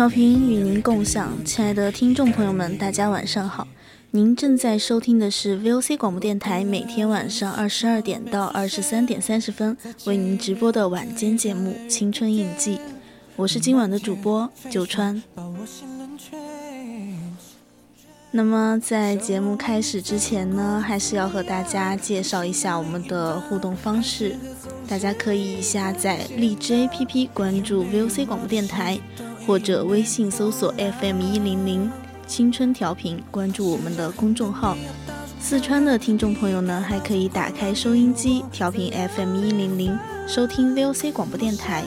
调频与您共享，亲爱的听众朋友们，大家晚上好。您正在收听的是 VOC 广播电台每天晚上二十二点到二十三点三十分为您直播的晚间节目《青春印记》，我是今晚的主播九川。那么在节目开始之前呢，还是要和大家介绍一下我们的互动方式，大家可以下载荔枝 APP 关注 VOC 广播电台。或者微信搜索 FM 一零零青春调频，关注我们的公众号。四川的听众朋友呢，还可以打开收音机调频 FM 一零零，收听 VOC 广播电台。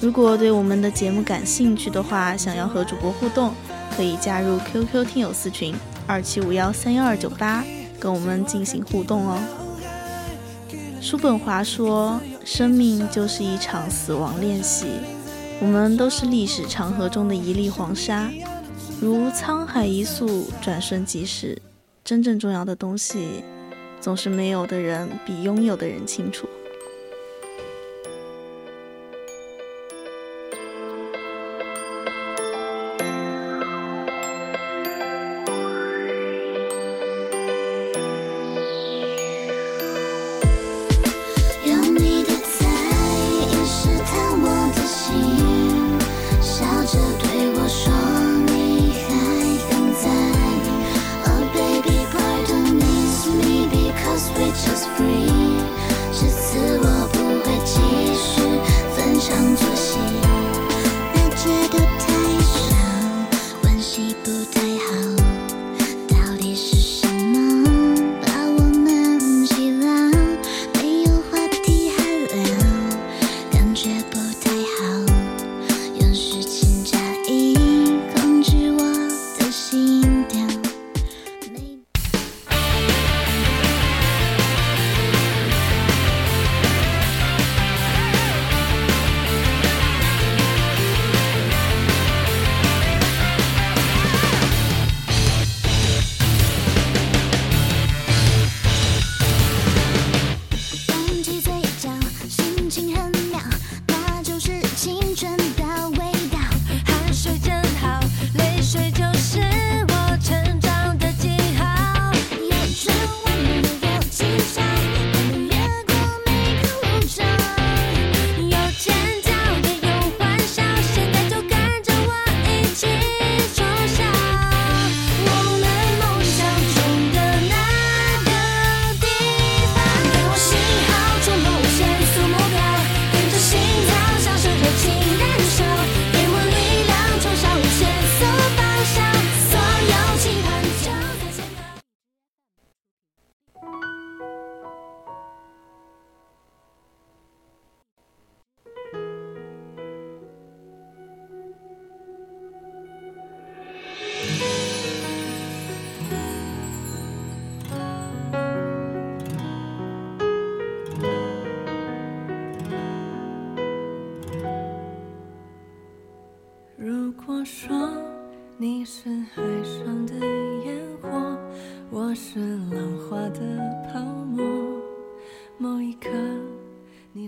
如果对我们的节目感兴趣的话，想要和主播互动，可以加入 QQ 听友四群二七五幺三幺二九八，跟我们进行互动哦。叔本华说：“生命就是一场死亡练习。”我们都是历史长河中的一粒黄沙，如沧海一粟，转瞬即逝。真正重要的东西，总是没有的人比拥有的人清楚。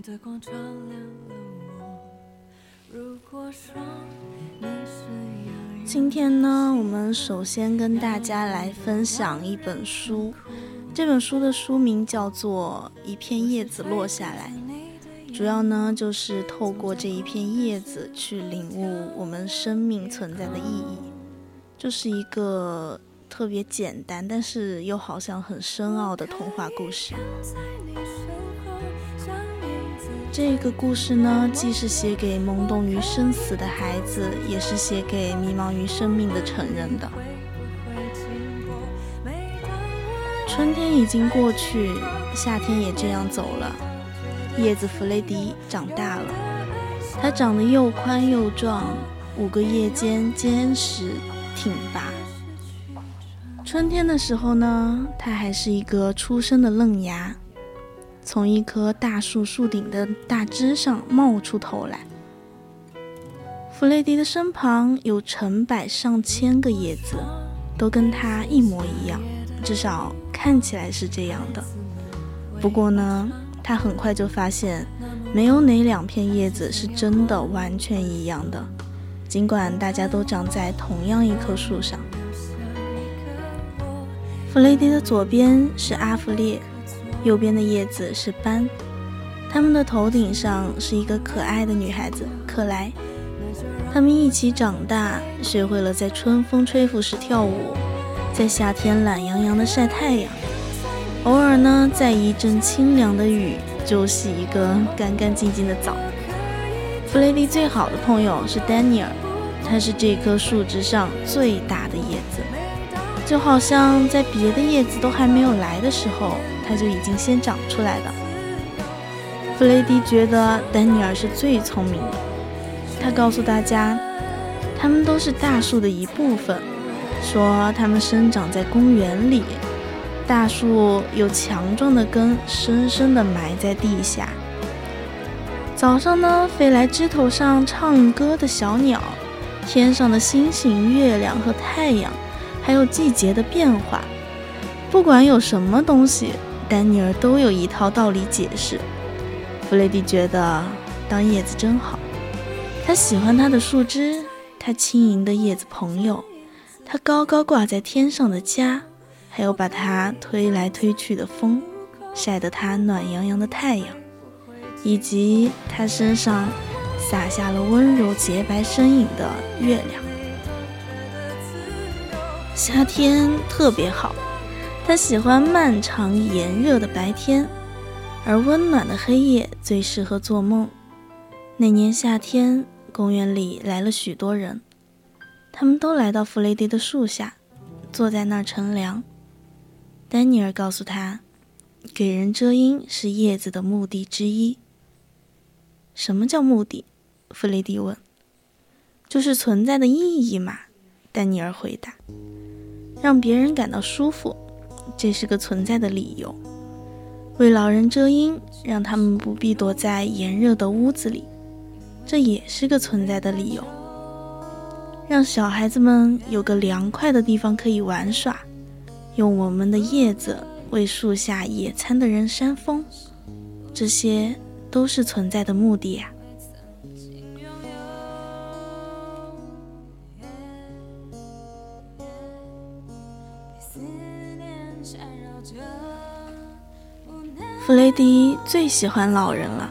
的光照亮了我。如果说你是今天呢，我们首先跟大家来分享一本书，这本书的书名叫做《一片叶子落下来》，主要呢就是透过这一片叶子去领悟我们生命存在的意义，就是一个特别简单，但是又好像很深奥的童话故事。这个故事呢，既是写给懵懂于生死的孩子，也是写给迷茫于生命的成人的。春天已经过去，夏天也这样走了。叶子弗雷迪长大了，它长得又宽又壮，五个叶尖坚实挺拔。春天的时候呢，它还是一个出生的嫩芽。从一棵大树树顶的大枝上冒出头来。弗雷迪的身旁有成百上千个叶子，都跟他一模一样，至少看起来是这样的。不过呢，他很快就发现，没有哪两片叶子是真的完全一样的，尽管大家都长在同样一棵树上。弗雷迪的左边是阿弗列。右边的叶子是斑，他们的头顶上是一个可爱的女孩子克莱。他们一起长大，学会了在春风吹拂时跳舞，在夏天懒洋洋的晒太阳，偶尔呢，在一阵清凉的雨就洗一个干干净净的澡。弗雷迪最好的朋友是丹尼尔，他是这棵树枝上最大的叶子，就好像在别的叶子都还没有来的时候。它就已经先长出来了。弗雷迪觉得丹尼尔是最聪明的。他告诉大家，他们都是大树的一部分，说它们生长在公园里。大树有强壮的根，深深地埋在地下。早上呢，飞来枝头上唱歌的小鸟，天上的星星、月亮和太阳，还有季节的变化。不管有什么东西。丹尼尔都有一套道理解释。弗雷迪觉得当叶子真好，他喜欢他的树枝，他轻盈的叶子朋友，他高高挂在天上的家，还有把他推来推去的风，晒得他暖洋洋的太阳，以及他身上洒下了温柔洁白身影的月亮。夏天特别好。他喜欢漫长炎热的白天，而温暖的黑夜最适合做梦。那年夏天，公园里来了许多人，他们都来到弗雷迪的树下，坐在那儿乘凉。丹尼尔告诉他，给人遮阴是叶子的目的之一。什么叫目的？弗雷迪问。就是存在的意义嘛。丹尼尔回答。让别人感到舒服。这是个存在的理由，为老人遮阴，让他们不必躲在炎热的屋子里，这也是个存在的理由。让小孩子们有个凉快的地方可以玩耍，用我们的叶子为树下野餐的人扇风，这些都是存在的目的呀。弗雷迪最喜欢老人了，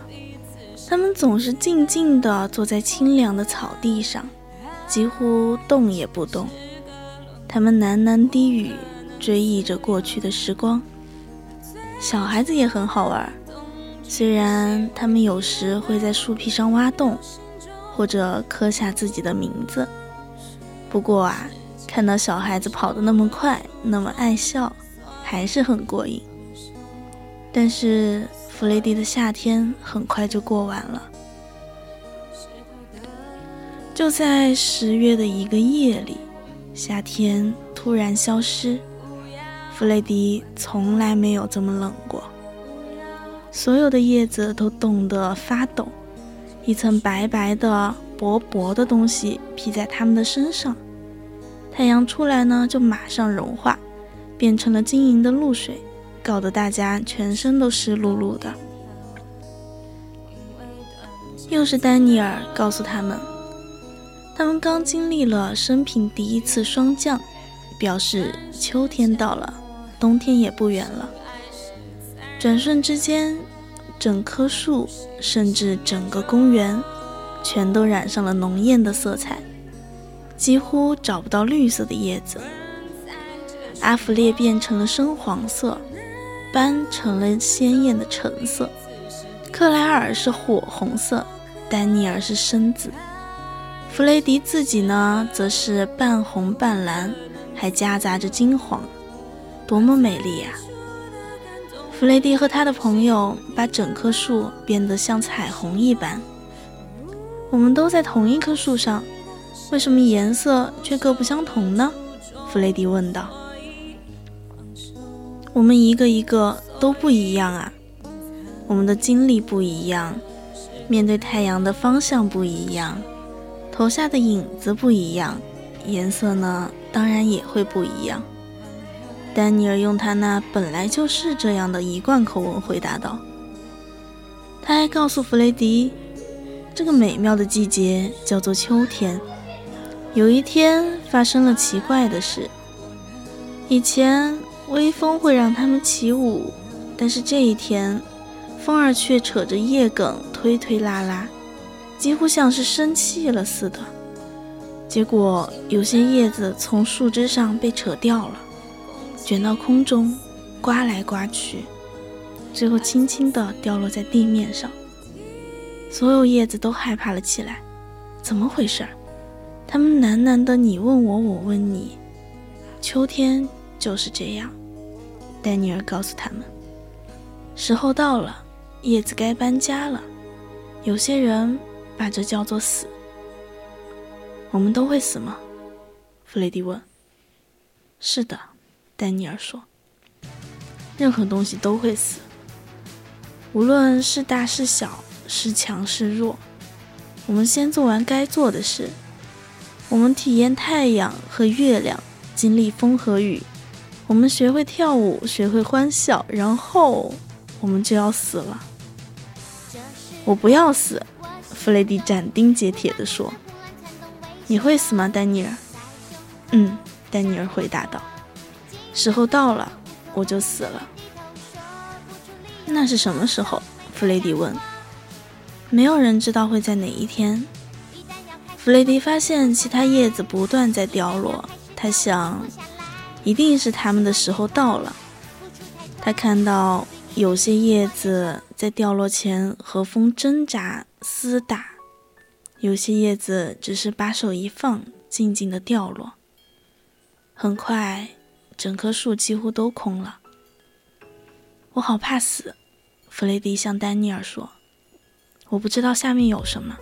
他们总是静静地坐在清凉的草地上，几乎动也不动。他们喃喃低语，追忆着过去的时光。小孩子也很好玩，虽然他们有时会在树皮上挖洞，或者刻下自己的名字。不过啊，看到小孩子跑得那么快，那么爱笑，还是很过瘾。但是弗雷迪的夏天很快就过完了。就在十月的一个夜里，夏天突然消失。弗雷迪从来没有这么冷过。所有的叶子都冻得发抖，一层白白的、薄薄的东西披在它们的身上。太阳出来呢，就马上融化，变成了晶莹的露水。搞得大家全身都湿漉漉的。又是丹尼尔告诉他们，他们刚经历了生平第一次霜降，表示秋天到了，冬天也不远了。转瞬之间，整棵树，甚至整个公园，全都染上了浓艳的色彩，几乎找不到绿色的叶子。阿弗列变成了深黄色，斑成了鲜艳的橙色，克莱尔是火红色，丹尼尔是深紫。弗雷迪自己呢，则是半红半蓝，还夹杂着金黄，多么美丽呀！弗雷迪和他的朋友把整棵树变得像彩虹一般。我们都在同一棵树上，为什么颜色却各不相同呢？弗雷迪问道。我们一个一个都不一样啊，我们的经历不一样，面对太阳的方向不一样。投下的影子不一样，颜色呢，当然也会不一样。丹尼尔用他那本来就是这样的一贯口吻回答道。他还告诉弗雷迪，这个美妙的季节叫做秋天。有一天发生了奇怪的事。以前微风会让他们起舞，但是这一天，风儿却扯着叶梗推推拉拉。几乎像是生气了似的，结果有些叶子从树枝上被扯掉了，卷到空中，刮来刮去，最后轻轻地掉落在地面上。所有叶子都害怕了起来，怎么回事？他们喃喃的你问我，我问你。秋天就是这样，丹尼尔告诉他们，时候到了，叶子该搬家了。有些人。把这叫做死。我们都会死吗？弗雷迪问。是的，丹尼尔说。任何东西都会死，无论是大是小，是强是弱。我们先做完该做的事。我们体验太阳和月亮，经历风和雨。我们学会跳舞，学会欢笑，然后我们就要死了。我不要死。弗雷迪斩钉截铁地说：“你会死吗，丹尼尔？”“嗯。”丹尼尔回答道。“时候到了，我就死了。”“那是什么时候？”弗雷迪问。“没有人知道会在哪一天。”弗雷迪发现其他叶子不断在掉落，他想，一定是他们的时候到了。他看到有些叶子在掉落前和风挣扎。厮打，有些叶子只是把手一放，静静的掉落。很快，整棵树几乎都空了。我好怕死，弗雷迪向丹尼尔说：“我不知道下面有什么。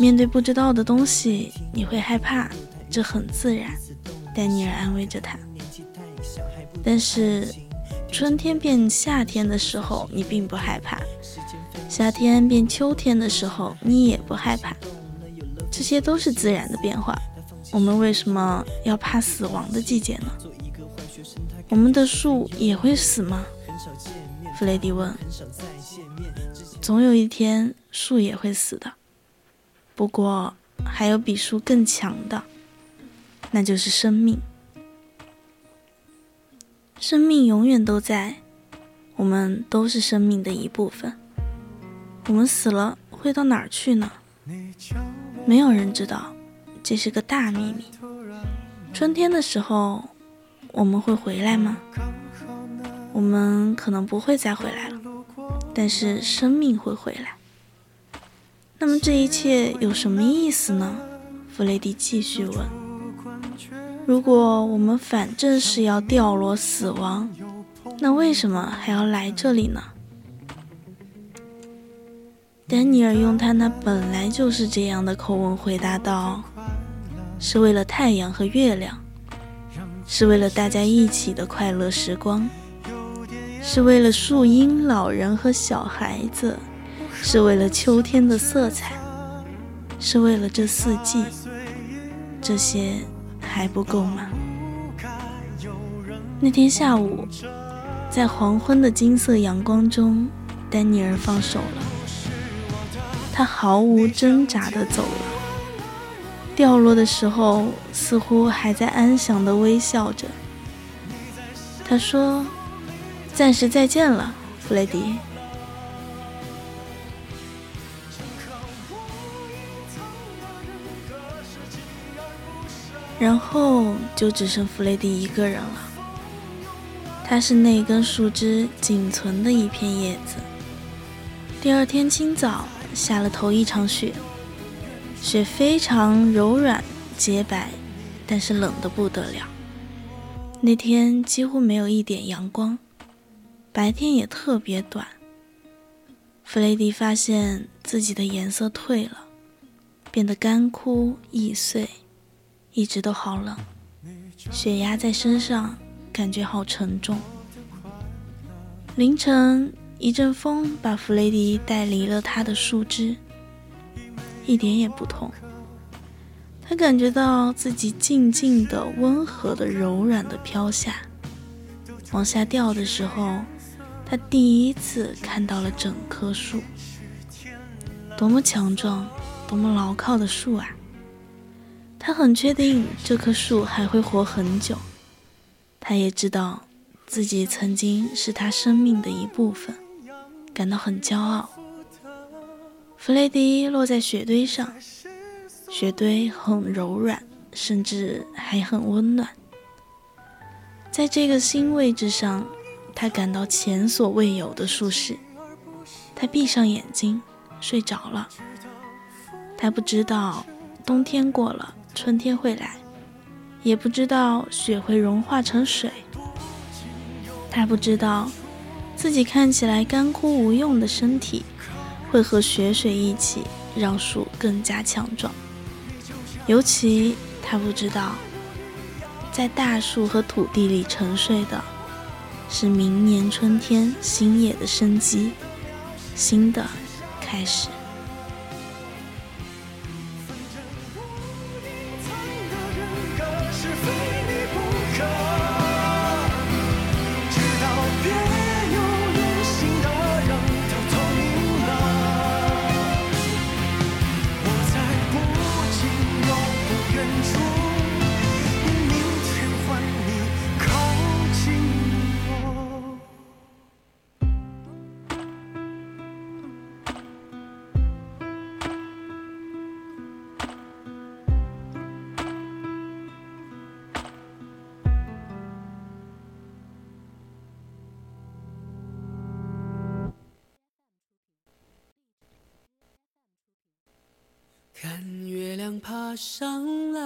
面对不知道的东西，你会害怕，这很自然。”丹尼尔安慰着他。但是，春天变夏天的时候，你并不害怕。夏天变秋天的时候，你也不害怕，这些都是自然的变化。我们为什么要怕死亡的季节呢？我们的树也会死吗？弗雷迪问。总有一天，树也会死的。不过，还有比树更强的，那就是生命。生命永远都在，我们都是生命的一部分。我们死了会到哪儿去呢？没有人知道，这是个大秘密。春天的时候，我们会回来吗？我们可能不会再回来了，但是生命会回来。那么这一切有什么意思呢？弗雷迪继续问。如果我们反正是要掉落死亡，那为什么还要来这里呢？丹尼尔用他那本来就是这样的口吻回答道：“是为了太阳和月亮，是为了大家一起的快乐时光，是为了树荫、老人和小孩子，是为了秋天的色彩，是为了这四季。这些还不够吗？”那天下午，在黄昏的金色阳光中，丹尼尔放手了。他毫无挣扎地走了，掉落的时候，似乎还在安详地微笑着。他说：“暂时再见了，弗雷迪。”然后就只剩弗雷迪一个人了。他是那根树枝仅存的一片叶子。第二天清早下了头一场雪，雪非常柔软洁白，但是冷得不得了。那天几乎没有一点阳光，白天也特别短。弗雷迪发现自己的颜色褪了，变得干枯易碎。一直都好冷，血压在身上，感觉好沉重。凌晨，一阵风把弗雷迪带离了他的树枝，一点也不痛。他感觉到自己静静的、温和的、柔软的飘下，往下掉的时候，他第一次看到了整棵树，多么强壮、多么牢靠的树啊！他很确定这棵树还会活很久，他也知道自己曾经是他生命的一部分，感到很骄傲。弗雷迪落在雪堆上，雪堆很柔软，甚至还很温暖。在这个新位置上，他感到前所未有的舒适。他闭上眼睛，睡着了。他不知道冬天过了。春天会来，也不知道雪会融化成水。他不知道自己看起来干枯无用的身体，会和雪水一起让树更加强壮。尤其他不知道，在大树和土地里沉睡的，是明年春天新叶的生机，新的开始。爬上来，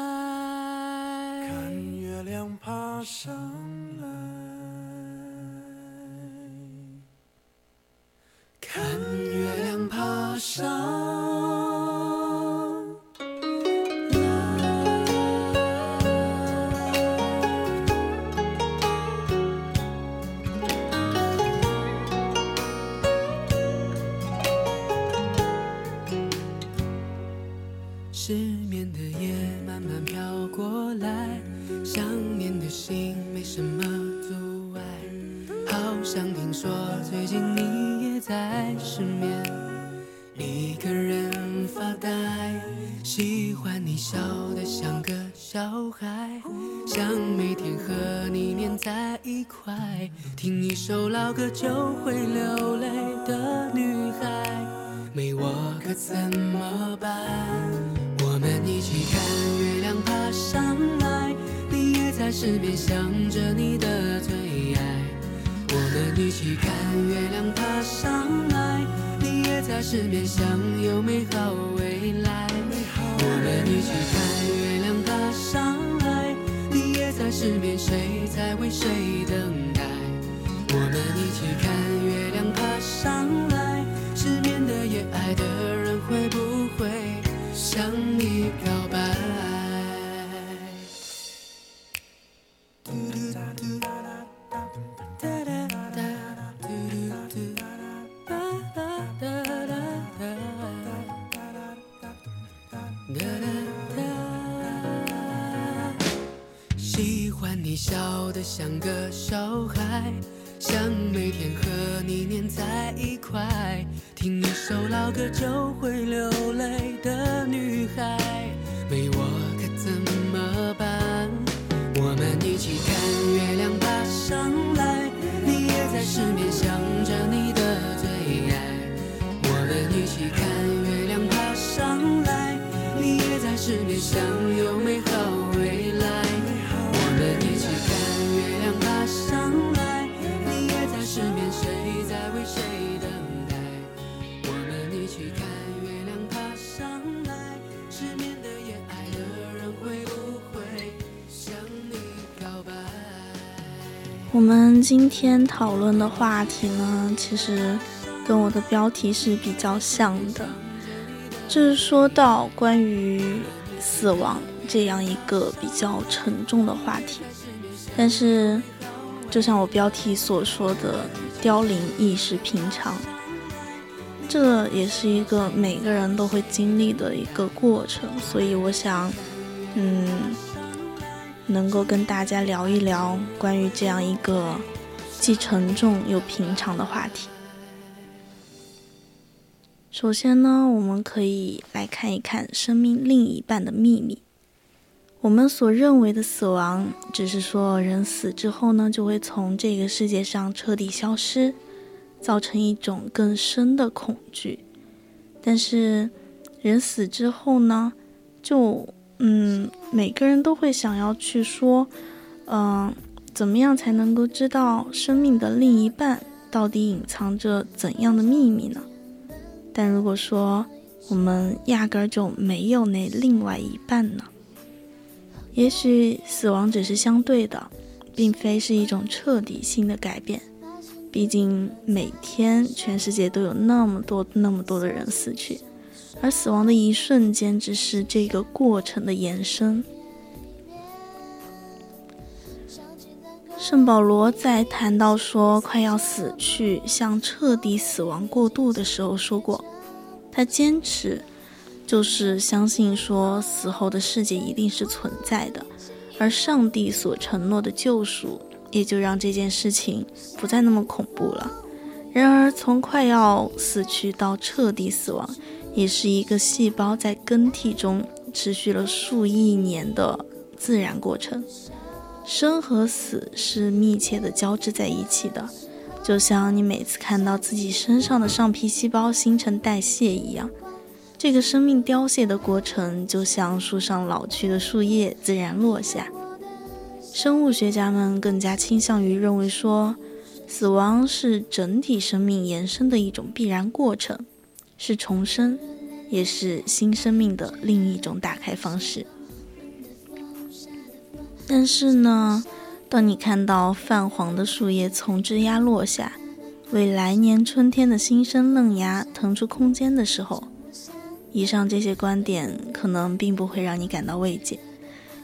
看月亮爬上来，看月亮爬上。想每天和你黏在一块，听一首老歌就会流泪的女孩，没我可怎么办？我们一起看月亮爬上来，你也在身边想着你的最爱。我们一起看月亮爬上来，你也在身边想有美好未来。我们一起看，在失眠，谁在为谁等待？我们一起看月亮爬上来，失眠的夜，爱的人会不会向你表白？今天讨论的话题呢，其实跟我的标题是比较像的，就是说到关于死亡这样一个比较沉重的话题。但是，就像我标题所说的，凋零亦是平常，这也是一个每个人都会经历的一个过程。所以，我想，嗯。能够跟大家聊一聊关于这样一个既沉重又平常的话题。首先呢，我们可以来看一看生命另一半的秘密。我们所认为的死亡，只是说人死之后呢，就会从这个世界上彻底消失，造成一种更深的恐惧。但是，人死之后呢，就嗯，每个人都会想要去说，嗯，怎么样才能够知道生命的另一半到底隐藏着怎样的秘密呢？但如果说我们压根儿就没有那另外一半呢？也许死亡只是相对的，并非是一种彻底性的改变。毕竟每天全世界都有那么多那么多的人死去。而死亡的一瞬间，只是这个过程的延伸。圣保罗在谈到说快要死去、向彻底死亡过渡的时候说过，他坚持就是相信说死后的世界一定是存在的，而上帝所承诺的救赎，也就让这件事情不再那么恐怖了。然而，从快要死去到彻底死亡。也是一个细胞在更替中持续了数亿年的自然过程，生和死是密切的交织在一起的，就像你每次看到自己身上的上皮细胞新陈代谢一样。这个生命凋谢的过程，就像树上老去的树叶自然落下。生物学家们更加倾向于认为说，死亡是整体生命延伸的一种必然过程。是重生，也是新生命的另一种打开方式。但是呢，当你看到泛黄的树叶从枝桠落下，为来年春天的新生嫩芽腾出空间的时候，以上这些观点可能并不会让你感到慰藉，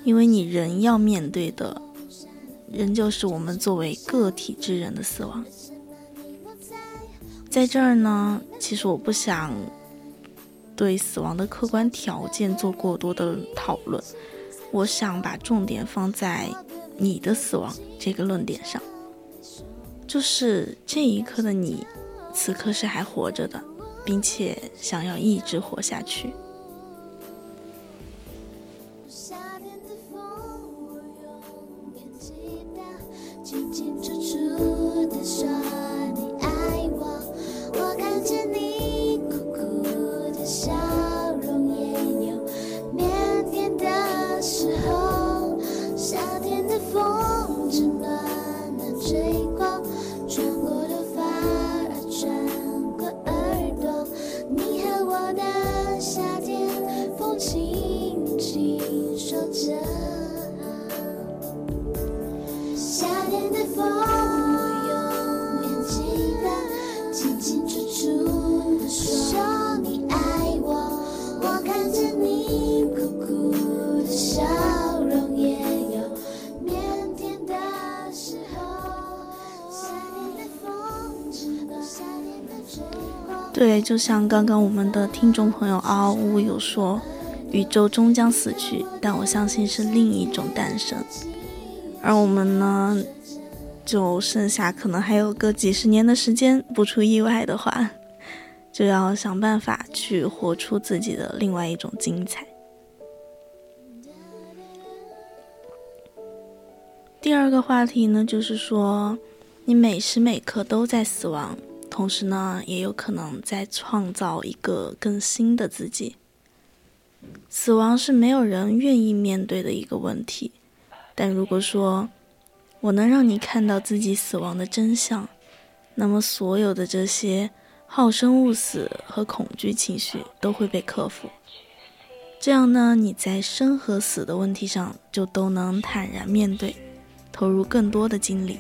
因为你仍要面对的，仍旧是我们作为个体之人的死亡。在这儿呢，其实我不想对死亡的客观条件做过多的讨论，我想把重点放在你的死亡这个论点上，就是这一刻的你，此刻是还活着的，并且想要一直活下去。对就像刚刚我们的听众朋友嗷呜有说宇宙终将死去但我相信是另一种诞生。而我们呢就剩下可能还有个几十年的时间不出意外的话就要想办法去活出自己的另外一种精彩。第二个话题呢就是说你每时每刻都在死亡同时呢，也有可能在创造一个更新的自己。死亡是没有人愿意面对的一个问题，但如果说我能让你看到自己死亡的真相，那么所有的这些好生勿死和恐惧情绪都会被克服。这样呢，你在生和死的问题上就都能坦然面对。投入更多的精力，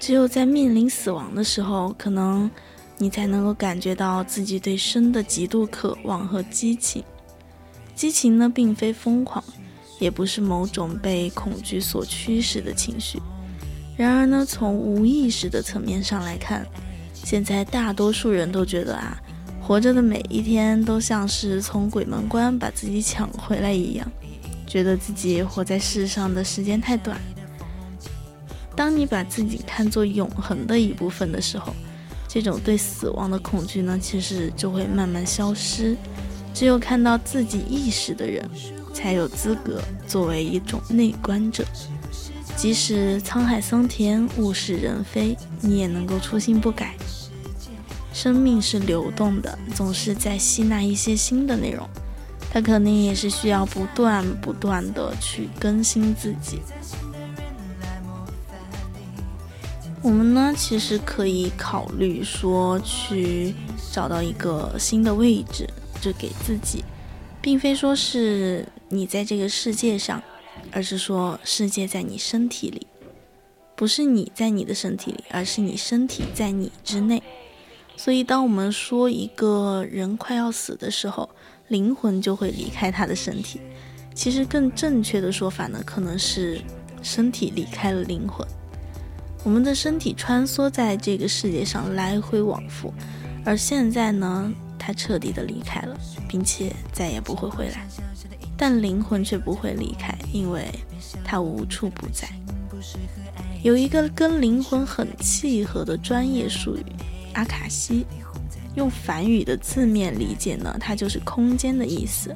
只有在面临死亡的时候，可能你才能够感觉到自己对生的极度渴望和激情。激情呢，并非疯狂，也不是某种被恐惧所驱使的情绪。然而呢，从无意识的层面上来看，现在大多数人都觉得啊，活着的每一天都像是从鬼门关把自己抢回来一样，觉得自己活在世上的时间太短。当你把自己看作永恒的一部分的时候，这种对死亡的恐惧呢，其实就会慢慢消失。只有看到自己意识的人，才有资格作为一种内观者。即使沧海桑田、物是人非，你也能够初心不改。生命是流动的，总是在吸纳一些新的内容，它肯定也是需要不断不断的去更新自己。我们呢，其实可以考虑说去找到一个新的位置，就给自己，并非说是你在这个世界上，而是说世界在你身体里，不是你在你的身体里，而是你身体在你之内。所以，当我们说一个人快要死的时候，灵魂就会离开他的身体，其实更正确的说法呢，可能是身体离开了灵魂。我们的身体穿梭在这个世界上来回往复，而现在呢，它彻底的离开了，并且再也不会回来。但灵魂却不会离开，因为它无处不在。有一个跟灵魂很契合的专业术语——阿卡西。用梵语的字面理解呢，它就是空间的意思。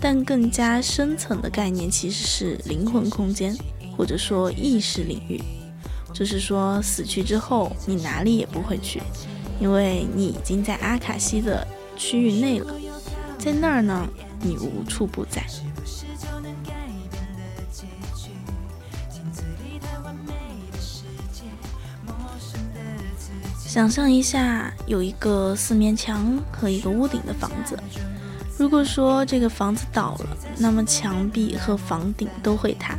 但更加深层的概念其实是灵魂空间，或者说意识领域。就是说，死去之后，你哪里也不会去，因为你已经在阿卡西的区域内了，在那儿呢，你无处不在。想象一下，有一个四面墙和一个屋顶的房子，如果说这个房子倒了，那么墙壁和房顶都会塌。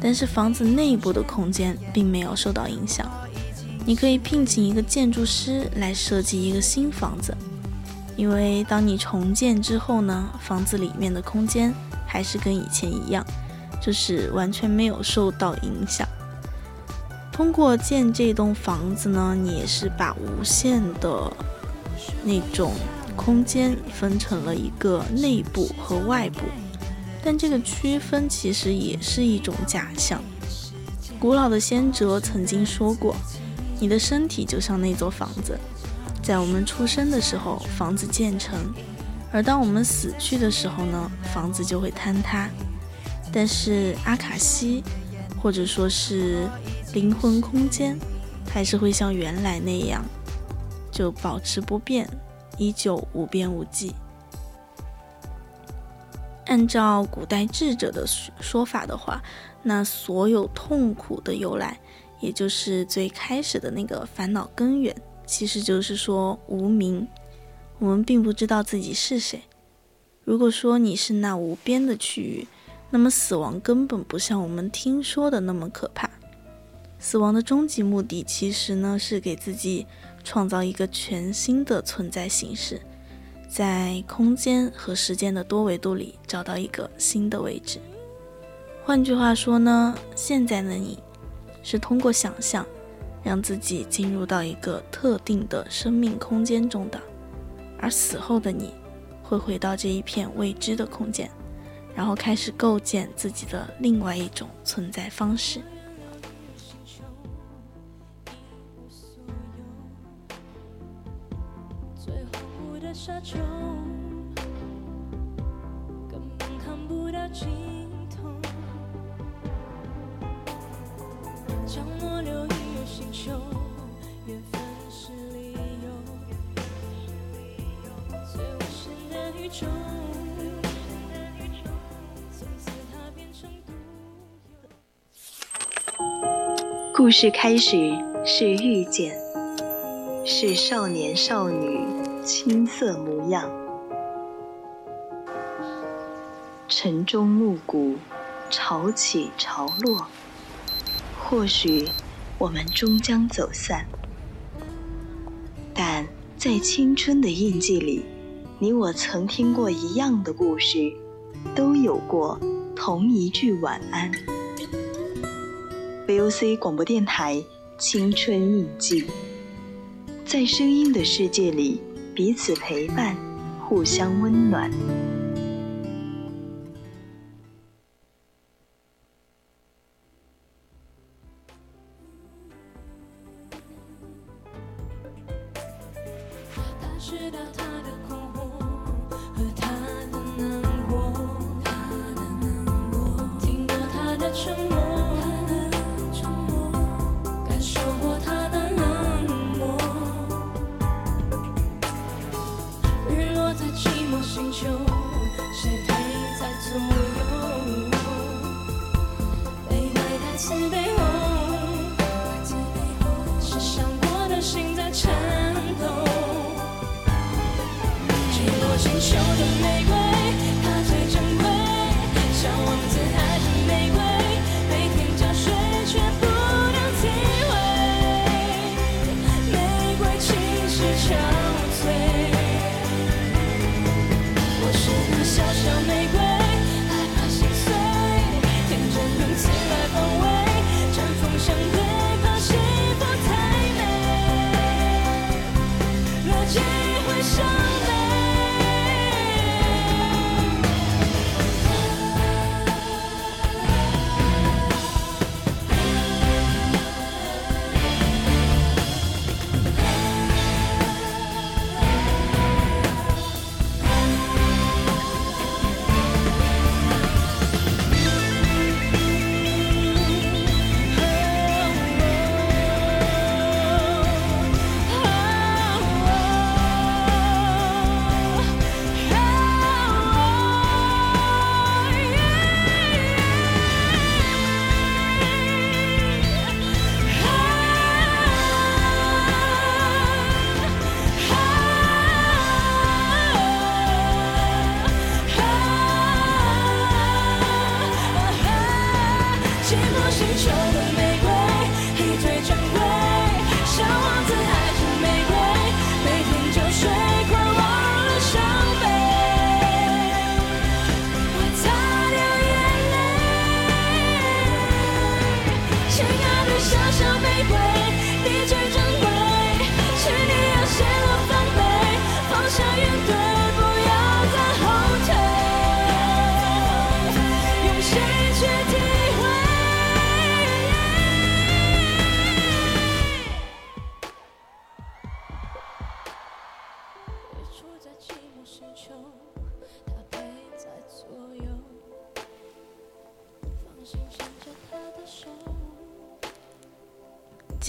但是房子内部的空间并没有受到影响，你可以聘请一个建筑师来设计一个新房子，因为当你重建之后呢，房子里面的空间还是跟以前一样，就是完全没有受到影响。通过建这栋房子呢，你也是把无限的那种空间分成了一个内部和外部。但这个区分其实也是一种假象。古老的先哲曾经说过：“你的身体就像那座房子，在我们出生的时候，房子建成；而当我们死去的时候呢，房子就会坍塌。但是阿卡西，或者说是灵魂空间，还是会像原来那样，就保持不变，依旧无边无际。”按照古代智者的说法的话，那所有痛苦的由来，也就是最开始的那个烦恼根源，其实就是说无名。我们并不知道自己是谁。如果说你是那无边的区域，那么死亡根本不像我们听说的那么可怕。死亡的终极目的，其实呢是给自己创造一个全新的存在形式。在空间和时间的多维度里找到一个新的位置。换句话说呢，现在的你是通过想象，让自己进入到一个特定的生命空间中的，而死后的你会回到这一片未知的空间，然后开始构建自己的另外一种存在方式。沙丘，根本看不到尽头。故事开始是遇见，是少年少女青涩模样，晨钟暮鼓，潮起潮落。或许我们终将走散，但在青春的印记里，你我曾听过一样的故事，都有过同一句晚安。VOC 广播电台青春印记，在声音的世界里彼此陪伴，互相温暖。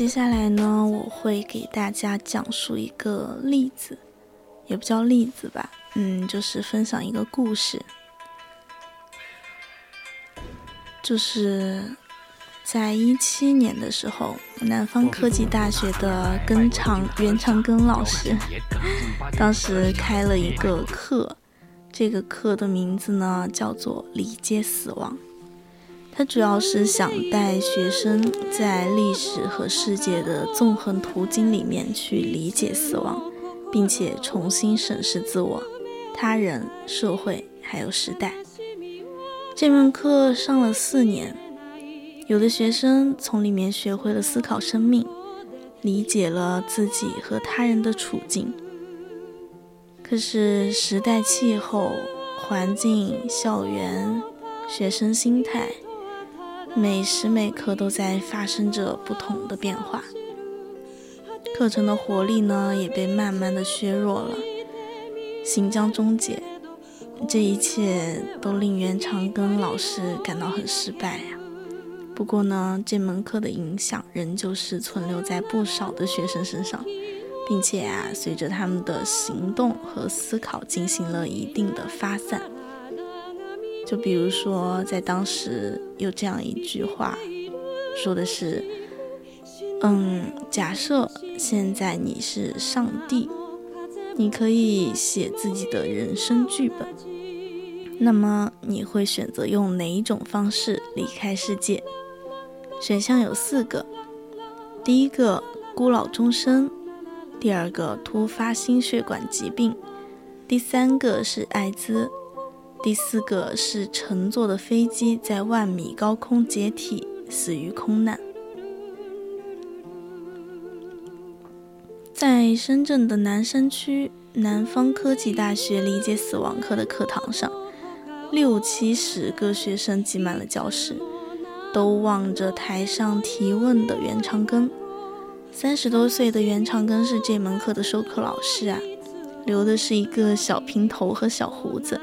下来呢，我会给大家讲述一个例子，也不叫例子吧，嗯，就是分享一个故事，就是在一七年的时候，南方科技大学的根长袁长庚老师，当时开了一个课，这个课的名字呢叫做理解死亡。他主要是想带学生在历史和世界的纵横途径里面去理解死亡，并且重新审视自我、他人、社会还有时代。这门课上了四年，有的学生从里面学会了思考生命，理解了自己和他人的处境。可是时代、气候、环境、校园、学生心态。每时每刻都在发生着不同的变化，课程的活力呢也被慢慢的削弱了，行将终结，这一切都令袁长庚老师感到很失败呀。不过呢，这门课的影响仍旧是存留在不少的学生身上，并且啊，随着他们的行动和思考进行了一定的发散。就比如说，在当时有这样一句话，说的是：“嗯，假设现在你是上帝，你可以写自己的人生剧本，那么你会选择用哪一种方式离开世界？选项有四个：第一个，孤老终生；第二个，突发心血管疾病；第三个是艾滋。”第四个是乘坐的飞机在万米高空解体，死于空难。在深圳的南山区南方科技大学理解死亡课的课堂上，六七十个学生挤满了教室，都望着台上提问的袁长庚。三十多岁的袁长庚是这门课的授课老师啊，留的是一个小平头和小胡子。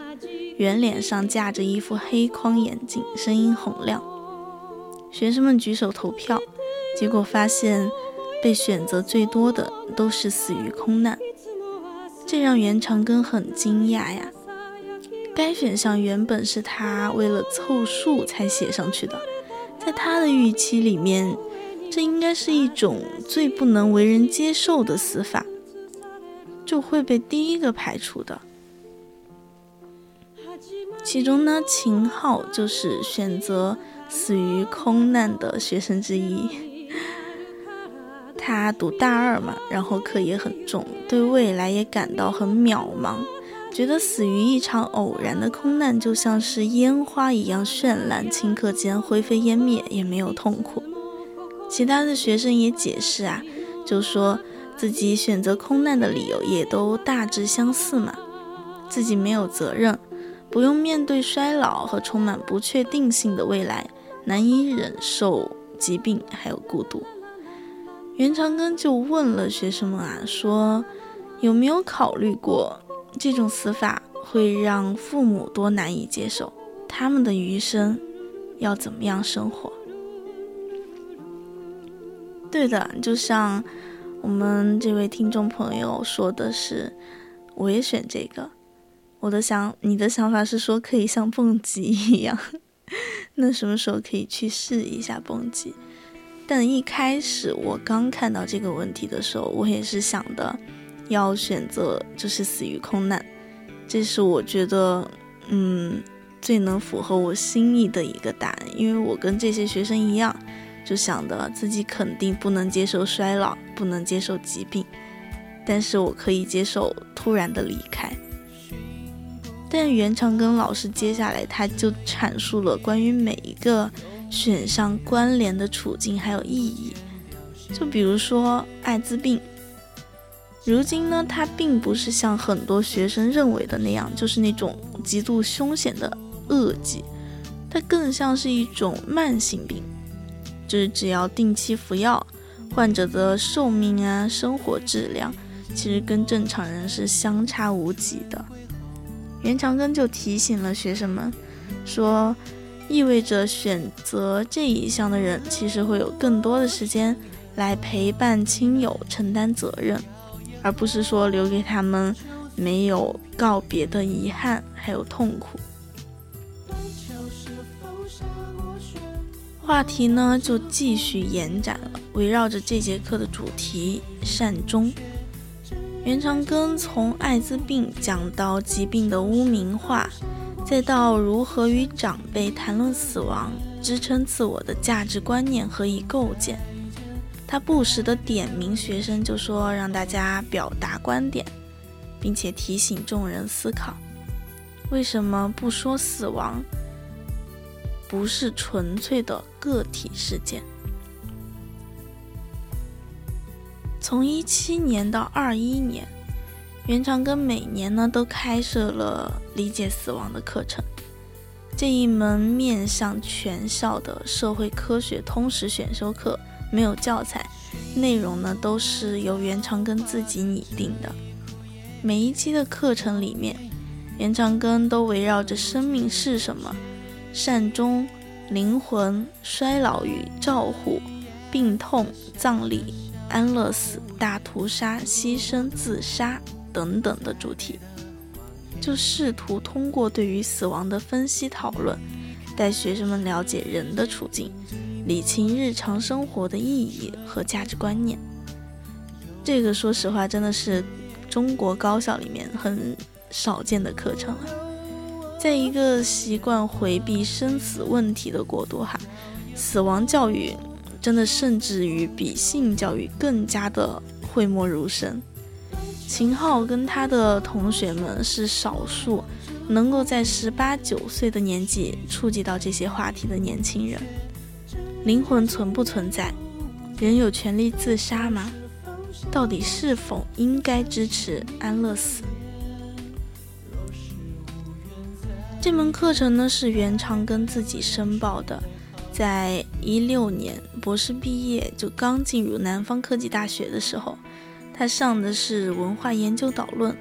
圆脸上架着一副黑框眼镜，声音洪亮。学生们举手投票，结果发现被选择最多的都是死于空难，这让袁长庚很惊讶呀。该选项原本是他为了凑数才写上去的，在他的预期里面，这应该是一种最不能为人接受的死法，就会被第一个排除的。其中呢，秦昊就是选择死于空难的学生之一。他读大二嘛，然后课也很重，对未来也感到很渺茫，觉得死于一场偶然的空难就像是烟花一样绚烂，顷刻间灰飞烟灭，也没有痛苦。其他的学生也解释啊，就说自己选择空难的理由也都大致相似嘛，自己没有责任。不用面对衰老和充满不确定性的未来，难以忍受疾病还有孤独。袁长庚就问了学生们啊，说有没有考虑过这种死法会让父母多难以接受？他们的余生要怎么样生活？对的，就像我们这位听众朋友说的是，我也选这个。我的想，你的想法是说可以像蹦极一样，那什么时候可以去试一下蹦极？但一开始我刚看到这个问题的时候，我也是想的，要选择就是死于空难，这是我觉得嗯最能符合我心意的一个答案，因为我跟这些学生一样，就想的自己肯定不能接受衰老，不能接受疾病，但是我可以接受突然的离开。但袁长庚老师接下来他就阐述了关于每一个选项关联的处境还有意义，就比如说艾滋病，如今呢，它并不是像很多学生认为的那样，就是那种极度凶险的恶疾，它更像是一种慢性病，就是只要定期服药，患者的寿命啊、生活质量，其实跟正常人是相差无几的。袁长庚就提醒了学生们，说，意味着选择这一项的人，其实会有更多的时间来陪伴亲友、承担责任，而不是说留给他们没有告别的遗憾还有痛苦。话题呢就继续延展了，围绕着这节课的主题——善终。袁长庚从艾滋病讲到疾病的污名化，再到如何与长辈谈论死亡、支撑自我的价值观念何以构建。他不时地点名学生，就说让大家表达观点，并且提醒众人思考：为什么不说死亡不是纯粹的个体事件？从一七年到二一年，袁长庚每年呢都开设了理解死亡的课程。这一门面向全校的社会科学通识选修课没有教材，内容呢都是由袁长庚自己拟定的。每一期的课程里面，袁长庚都围绕着生命是什么、善终、灵魂、衰老与照护、病痛、葬礼、安乐死、大屠杀、牺牲、自杀等等的主题，就试图通过对于死亡的分析讨论，带学生们了解人的处境，理清日常生活的意义和价值观念。这个说实话，真的是中国高校里面很少见的课程了。在一个习惯回避生死问题的国度，哈，死亡教育真的甚至于比性教育更加的讳莫如深。秦昊跟他的同学们是少数能够在十八九岁的年纪触及到这些话题的年轻人。灵魂存不存在？人有权利自杀吗？到底是否应该支持安乐死？这门课程呢是袁长庚自己申报的，在一六年博士毕业就刚进入南方科技大学的时候，他上的是文化研究导论。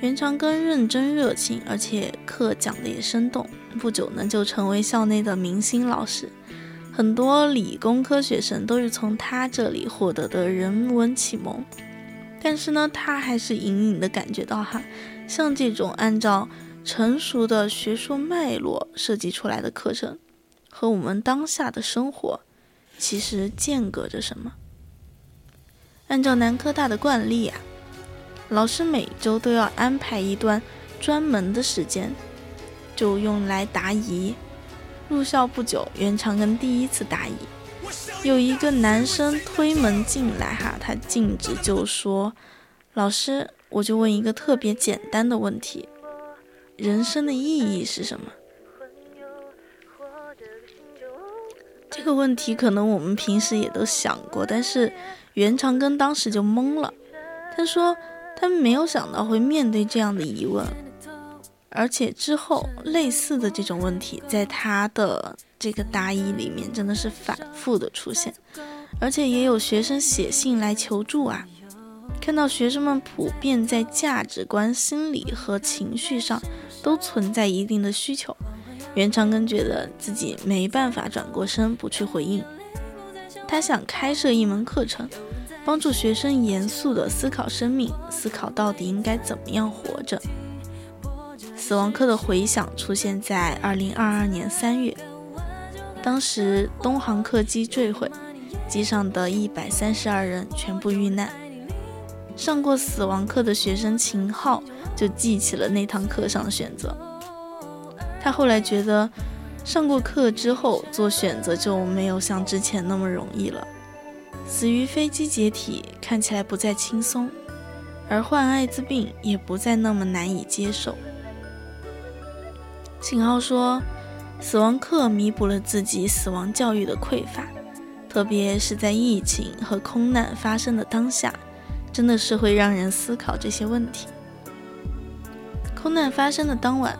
袁长庚认真热情，而且课讲的也生动，不久呢就成为校内的明星老师，很多理工科学生都是从他这里获得的人文启蒙。但是呢，他还是隐隐的感觉到哈，像这种按照。成熟的学术脉络设计出来的课程，和我们当下的生活其实间隔着什么？按照南科大的惯例啊，老师每周都要安排一段专门的时间，就用来答疑。入校不久，袁长庚第一次答疑，有一个男生推门进来，哈，他径直就说：“老师，我就问一个特别简单的问题。”人生的意义是什么？这个问题可能我们平时也都想过，但是袁长庚当时就懵了。他说他没有想到会面对这样的疑问，而且之后类似的这种问题在他的这个答疑里面真的是反复的出现，而且也有学生写信来求助啊。看到学生们普遍在价值观、心理和情绪上都存在一定的需求，袁长庚觉得自己没办法转过身不去回应。他想开设一门课程，帮助学生严肃地思考生命，思考到底应该怎么样活着。死亡课的回响出现在二零二二年三月，当时东航客机坠毁，机上的一百三十二人全部遇难。上过死亡课的学生秦昊就记起了那堂课上的选择。他后来觉得，上过课之后做选择就没有像之前那么容易了。死于飞机解体看起来不再轻松，而患艾滋病也不再那么难以接受。秦昊说，死亡课弥补了自己死亡教育的匮乏，特别是在疫情和空难发生的当下。真的是会让人思考这些问题。空难发生的当晚，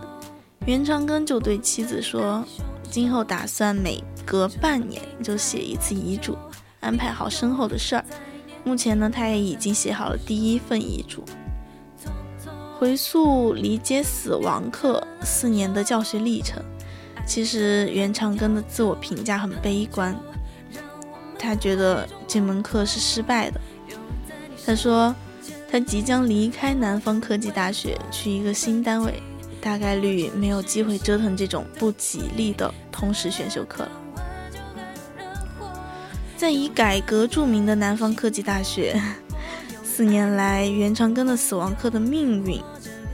袁长庚就对妻子说：“今后打算每隔半年就写一次遗嘱，安排好身后的事儿。目前呢，他也已经写好了第一份遗嘱。”回溯理解死亡课四年的教学历程，其实袁长庚的自我评价很悲观，他觉得这门课是失败的。他说，他即将离开南方科技大学，去一个新单位，大概率没有机会折腾这种不吉利的通识选修课了。在以改革著名的南方科技大学，四年来袁长庚的死亡课的命运，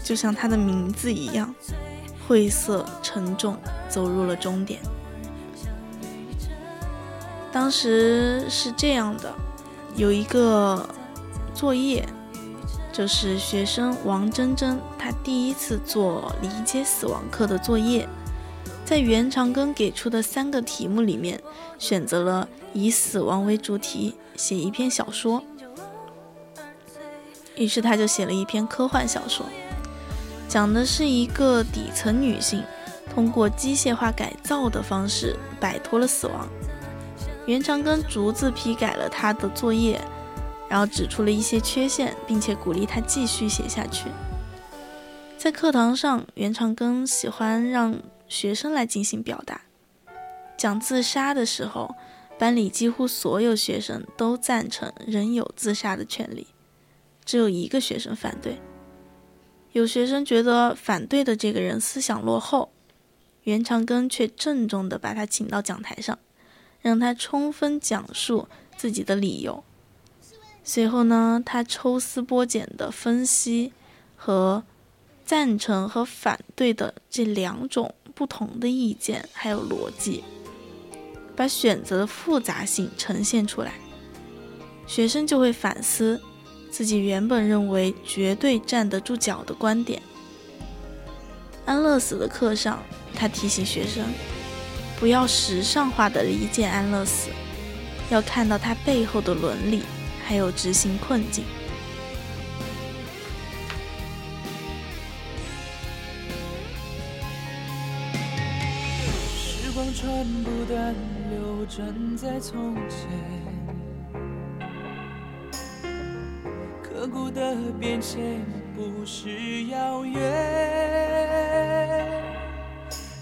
就像他的名字一样，晦涩沉重，走入了终点。当时是这样的，有一个。作业就是学生王真真，她第一次做理解死亡课的作业，在袁长庚给出的三个题目里面，选择了以死亡为主题写一篇小说。于是他就写了一篇科幻小说，讲的是一个底层女性通过机械化改造的方式摆脱了死亡。袁长庚逐字批改了他的作业。然后指出了一些缺陷，并且鼓励他继续写下去。在课堂上，袁长庚喜欢让学生来进行表达，讲自杀的时候，班里几乎所有学生都赞成人有自杀的权利，只有一个学生反对。有学生觉得反对的这个人思想落后，袁长庚却郑重地把他请到讲台上，让他充分讲述自己的理由。随后呢，他抽丝剥茧地分析和赞成和反对的这两种不同的意见，还有逻辑。把选择的复杂性呈现出来，学生就会反思自己原本认为绝对站得住脚的观点。安乐死的课上，他提醒学生不要时尚化的理解安乐死，要看到它背后的伦理，还有执行困境。时光穿不断。站在从前，刻骨的变迁不是遥远，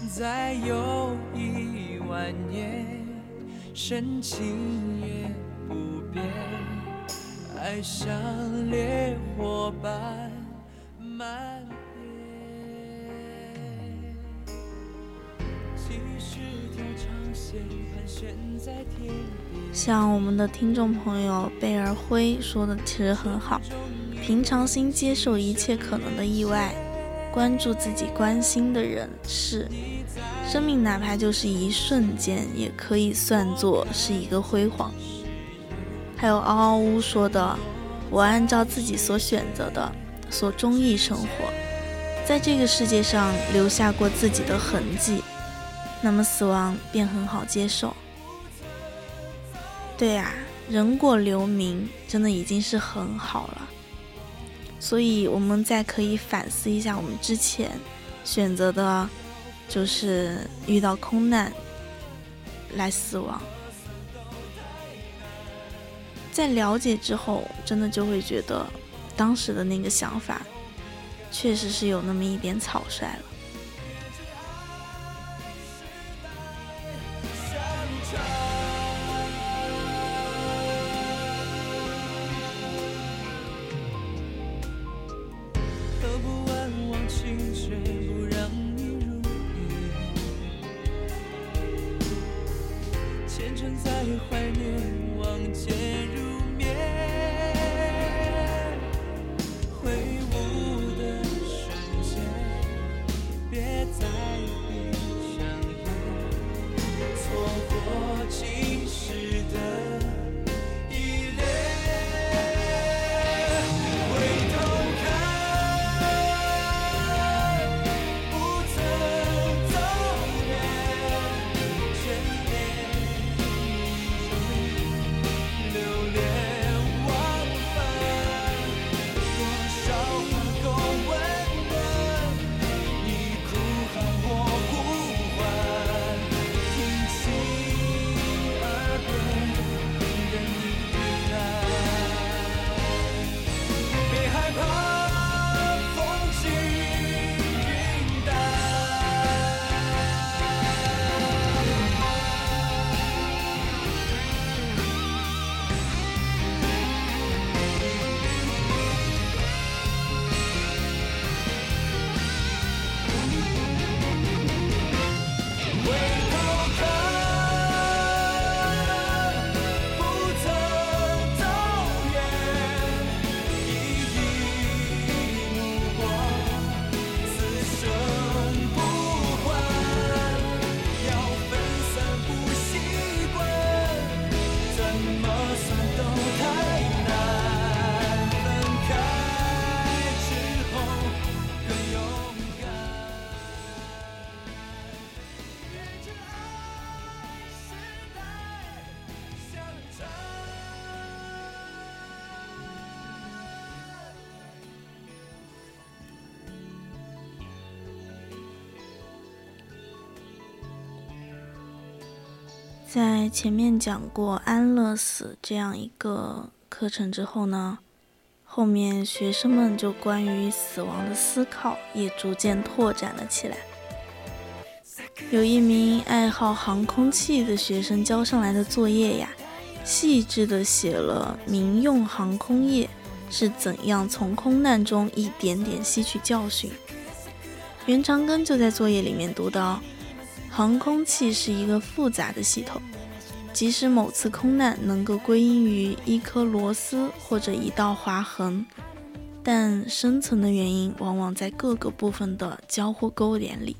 再有一万年，深情也不变，爱像烈火般蔓延。其实条长线。像我们的听众朋友贝尔辉说的，其实很好。平常心接受一切可能的意外，关注自己关心的人事。生命哪怕就是一瞬间，也可以算作是一个辉煌。还有嗷嗷呜说的，我按照自己所选择的、所中意生活，在这个世界上留下过自己的痕迹，那么死亡便很好接受。对呀，人过留名真的已经是很好了，所以我们再可以反思一下我们之前选择的，就是遇到空难来死亡。在了解之后，真的就会觉得当时的那个想法，确实是有那么一点草率了。在前面讲过安乐死这样一个课程之后呢，后面学生们就关于死亡的思考也逐渐拓展了起来。有一名爱好航空器的学生交上来的作业呀，细致地写了民用航空业是怎样从空难中一点点吸取教训。袁长庚就在作业里面读到，航空器是一个复杂的系统，即使某次空难能够归因于一颗螺丝或者一道划痕，但深层的原因往往在各个部分的交互勾连里。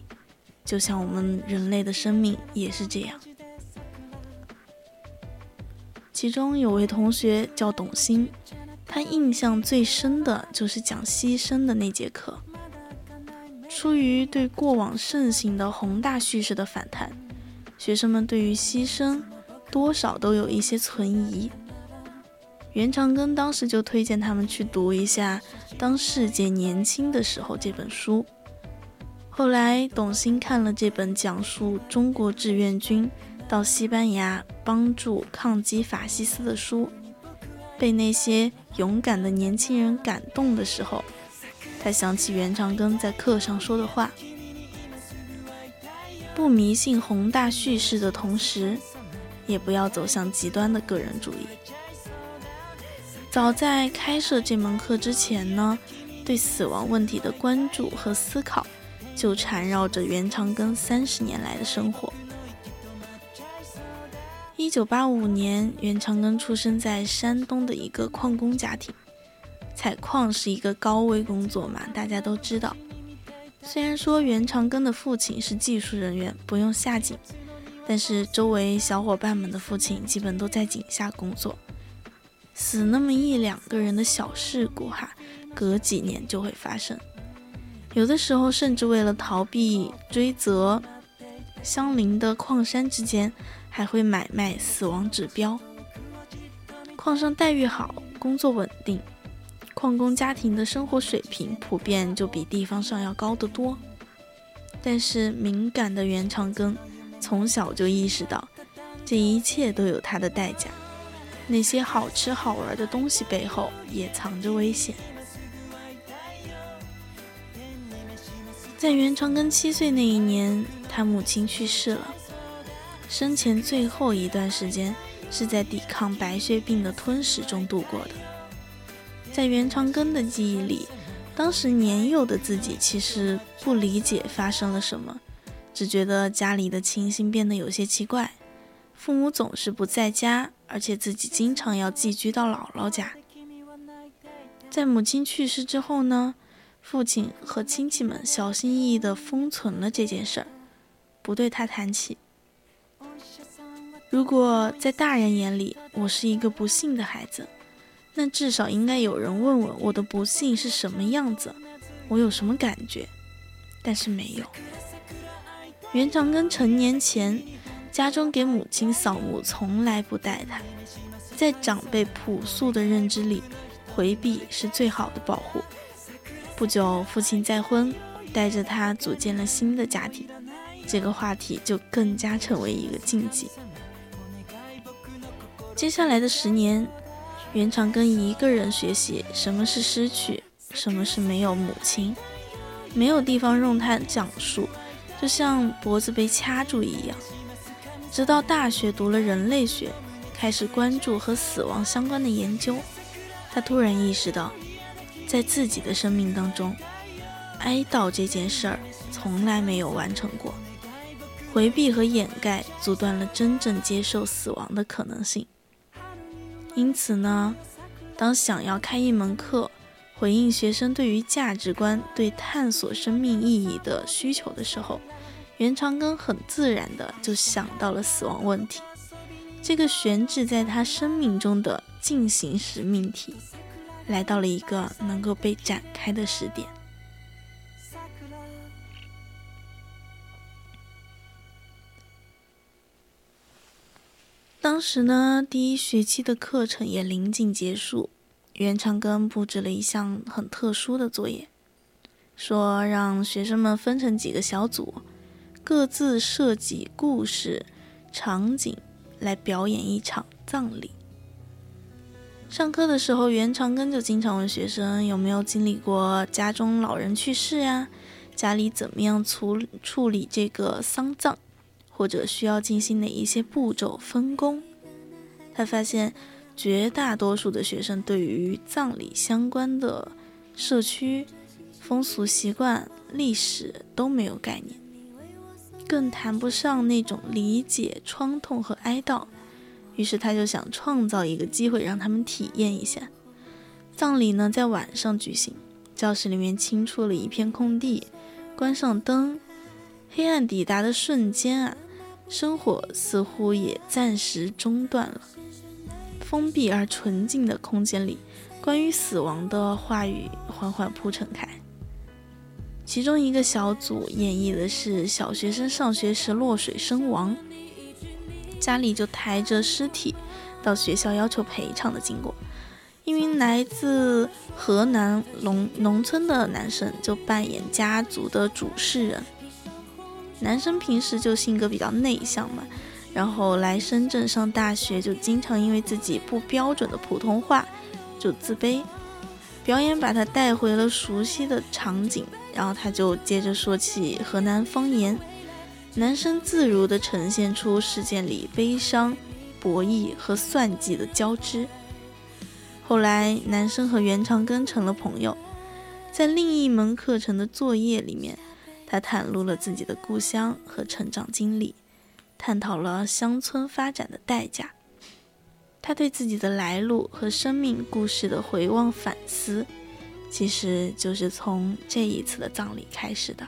就像我们人类的生命也是这样。其中有位同学叫董欣，他印象最深的就是讲牺牲的那节课。出于对过往盛行的宏大叙事的反弹，学生们对于牺牲多少都有一些存疑。袁长庚当时就推荐他们去读一下《当世界年轻的时候》这本书。后来，董卿看了这本讲述中国志愿军到西班牙帮助抗击法西斯的书，被那些勇敢的年轻人感动的时候，他想起袁长庚在课上说的话：不迷信宏大叙事的同时，也不要走向极端的个人主义。早在开设这门课之前呢，对死亡问题的关注和思考。就缠绕着袁长庚三十年来的生活。一九八五年，袁长庚出生在山东的一个矿工家庭。采矿是一个高危工作嘛，大家都知道。虽然说袁长庚的父亲是技术人员，不用下井，但是周围小伙伴们的父亲基本都在井下工作，死那么一两个人的小事故哈，隔几年就会发生。有的时候，甚至为了逃避追责，相邻的矿山之间还会买卖死亡指标。矿上待遇好，工作稳定，矿工家庭的生活水平普遍就比地方上要高得多。但是敏感的袁长庚从小就意识到，这一切都有它的代价，那些好吃好玩的东西背后也藏着危险。在袁长庚七岁那一年，他母亲去世了。生前最后一段时间是在抵抗白血病的吞噬中度过的。在袁长庚的记忆里，当时年幼的自己其实不理解发生了什么，只觉得家里的情形变得有些奇怪，父母总是不在家，而且自己经常要寄居到姥姥家。在母亲去世之后呢？父亲和亲戚们小心翼翼地封存了这件事儿，不对他谈起。如果在大人眼里我是一个不幸的孩子，那至少应该有人问问我的不幸是什么样子，我有什么感觉。但是没有。袁长庚成年前，家中给母亲扫墓从来不带他，在长辈朴素的认知里，回避是最好的保护。不久，父亲再婚，带着他组建了新的家庭，这个话题就更加成为一个禁忌。接下来的十年，袁长庚一个人学习什么是失去，什么是没有母亲，没有地方用他讲述，就像脖子被掐住一样。直到大学读了人类学，开始关注和死亡相关的研究，他突然意识到。在自己的生命当中，哀悼这件事儿从来没有完成过，回避和掩盖阻断了真正接受死亡的可能性。因此呢，当想要开一门课，回应学生对于价值观、对探索生命意义的需求的时候，袁长庚很自然的就想到了死亡问题，这个悬置在他生命中的进行时命题。来到了一个能够被展开的时点。当时呢，第一学期的课程也临近结束，袁长庚布置了一项很特殊的作业，说让学生们分成几个小组，各自设计故事、场景，来表演一场葬礼。上课的时候，袁长庚就经常问学生有没有经历过家中老人去世呀，家里怎么样处处理这个丧葬，或者需要进行哪一些步骤分工。他发现绝大多数的学生对于葬礼相关的社区风俗习惯、历史都没有概念，更谈不上那种理解创痛和哀悼。于是他就想创造一个机会让他们体验一下。葬礼呢在晚上举行，教室里面清出了一片空地，关上灯，黑暗抵达的瞬间啊，生活似乎也暂时中断了。封闭而纯净的空间里，关于死亡的话语缓缓铺陈开。其中一个小组演绎的是小学生上学时落水身亡。家里就抬着尸体到学校要求赔偿的经过。一名来自河南农农村的男生就扮演家族的主事人。男生平时就性格比较内向嘛，然后来深圳上大学就经常因为自己不标准的普通话就自卑。表演把他带回了熟悉的场景，然后他就接着说起河南方言。男生自如地呈现出事件里悲伤、博弈和算计的交织。后来，男生和袁长庚成了朋友，在另一门课程的作业里面，他袒露了自己的故乡和成长经历，探讨了乡村发展的代价。他对自己的来路和生命故事的回望反思，其实就是从这一次的葬礼开始的。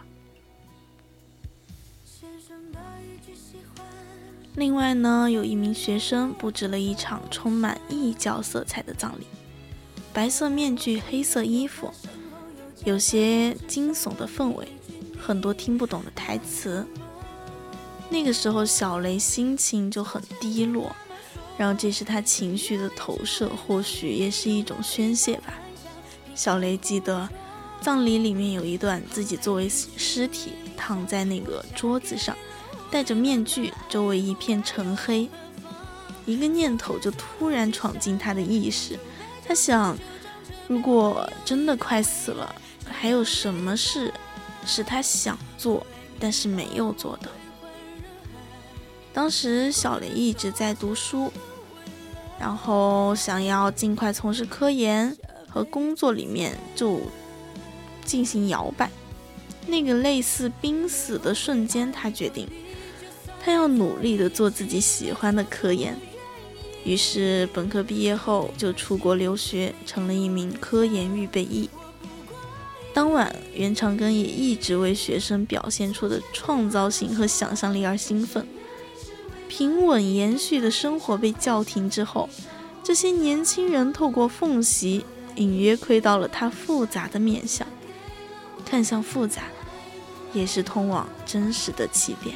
另外呢，有一名学生布置了一场充满异教色彩的葬礼，白色面具、黑色衣服，有些惊悚的氛围，很多听不懂的台词。那个时候，小雷心情就很低落，然后这是他情绪的投射，或许也是一种宣泄吧。小雷记得，葬礼里面有一段自己作为尸体躺在那个桌子上。戴着面具，周围一片沉黑。一个念头就突然闯进他的意识，他想：如果真的快死了，还有什么事是他想做但是没有做的？当时小雷一直在读书，然后想要尽快从事科研和工作，里面就进行摇摆。那个类似濒死的瞬间，他决定。他要努力的做自己喜欢的科研，于是本科毕业后就出国留学，成了一名科研预备役。当晚，袁长庚也一直为学生表现出的创造性和想象力而兴奋。平稳延续的生活被叫停之后，这些年轻人透过缝隙，隐约窥到了他复杂的面相。看向复杂，也是通往真实的起点。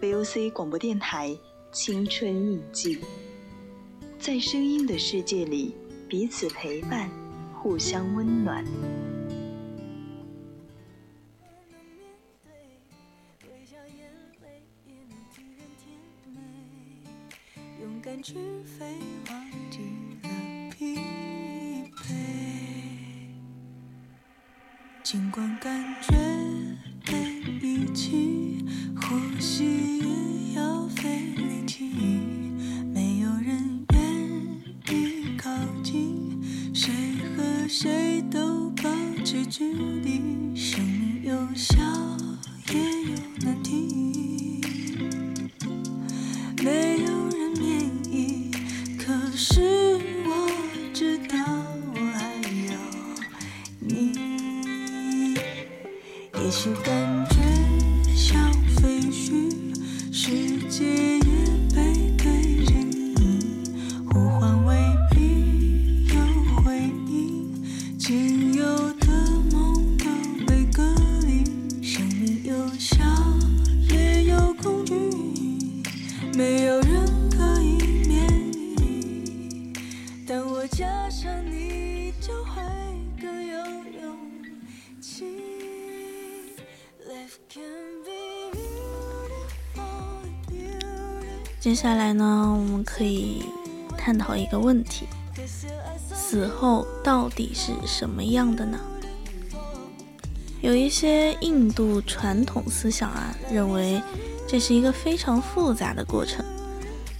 VOC 广播电台青春印记，在声音的世界里，彼此陪伴，互相温暖。勇敢去飞。下来呢，我们可以探讨一个问题：死后到底是什么样的呢？有一些印度传统思想啊，认为这是一个非常复杂的过程。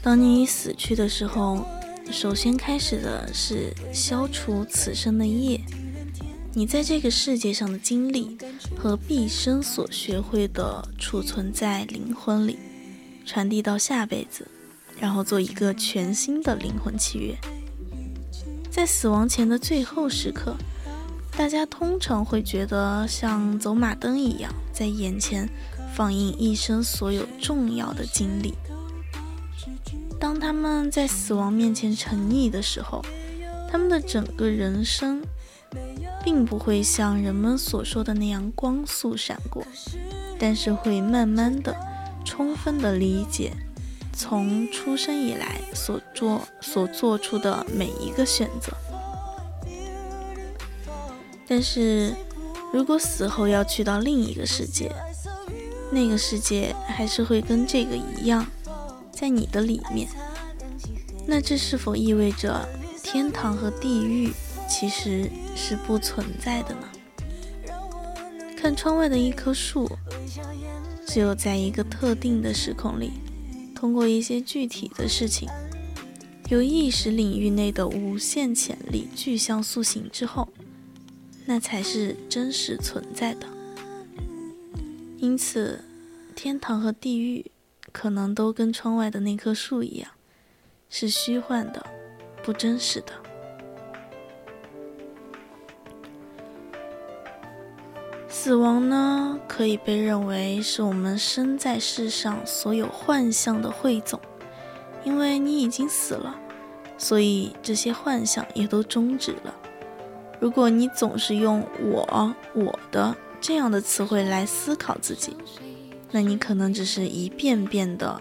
当你死去的时候，首先开始的是消除此生的业，你在这个世界上的经历和毕生所学会的储存在灵魂里，传递到下辈子，然后做一个全新的灵魂契约。在死亡前的最后时刻，大家通常会觉得像走马灯一样，在眼前放映一生所有重要的经历。当他们在死亡面前沉溺的时候，他们的整个人生并不会像人们所说的那样光速闪过，但是会慢慢的、充分的理解从出生以来所做所做出的每一个选择。但是，如果死后要去到另一个世界，那个世界还是会跟这个一样，在你的里面。那这是否意味着天堂和地狱其实是不存在的呢？看窗外的一棵树，只有在一个特定的时空里，通过一些具体的事情，由意识领域内的无限潜力具象塑形之后，那才是真实存在的。因此，天堂和地狱可能都跟窗外的那棵树一样，是虚幻的，不真实的。死亡呢，可以被认为是我们生在世上所有幻象的汇总，因为你已经死了，所以这些幻想也都终止了。如果你总是用“我”“我的”这样的词汇来思考自己，那你可能只是一遍遍的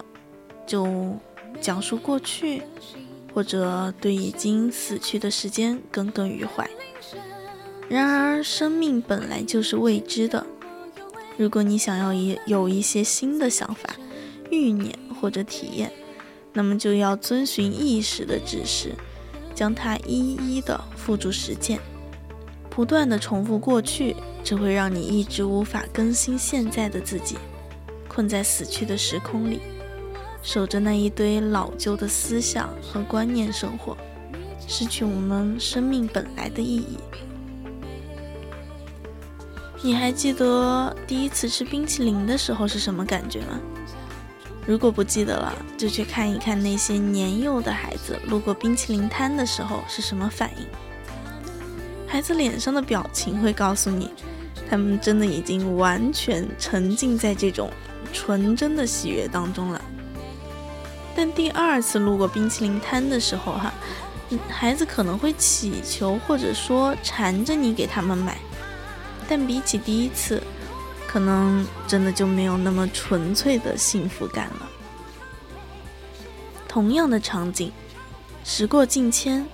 就讲述过去，或者对已经死去的时间耿耿于怀。然而，生命本来就是未知的。如果你想要一有一些新的想法、欲念或者体验，那么就要遵循意识的指示，将它一一的付诸实践。不断的重复过去，只会让你一直无法更新现在的自己，困在死去的时空里，守着那一堆老旧的思想和观念生活，失去我们生命本来的意义。你还记得第一次吃冰淇淋的时候是什么感觉吗？如果不记得了，就去看一看那些年幼的孩子路过冰淇淋摊的时候是什么反应。孩子脸上的表情会告诉你，他们真的已经完全沉浸在这种纯真的喜悦当中了。但第二次路过冰淇淋摊的时候，哈，孩子可能会乞求或者说缠着你给他们买。但比起第一次，可能真的就没有那么纯粹的幸福感了。同样的场景，时过境迁，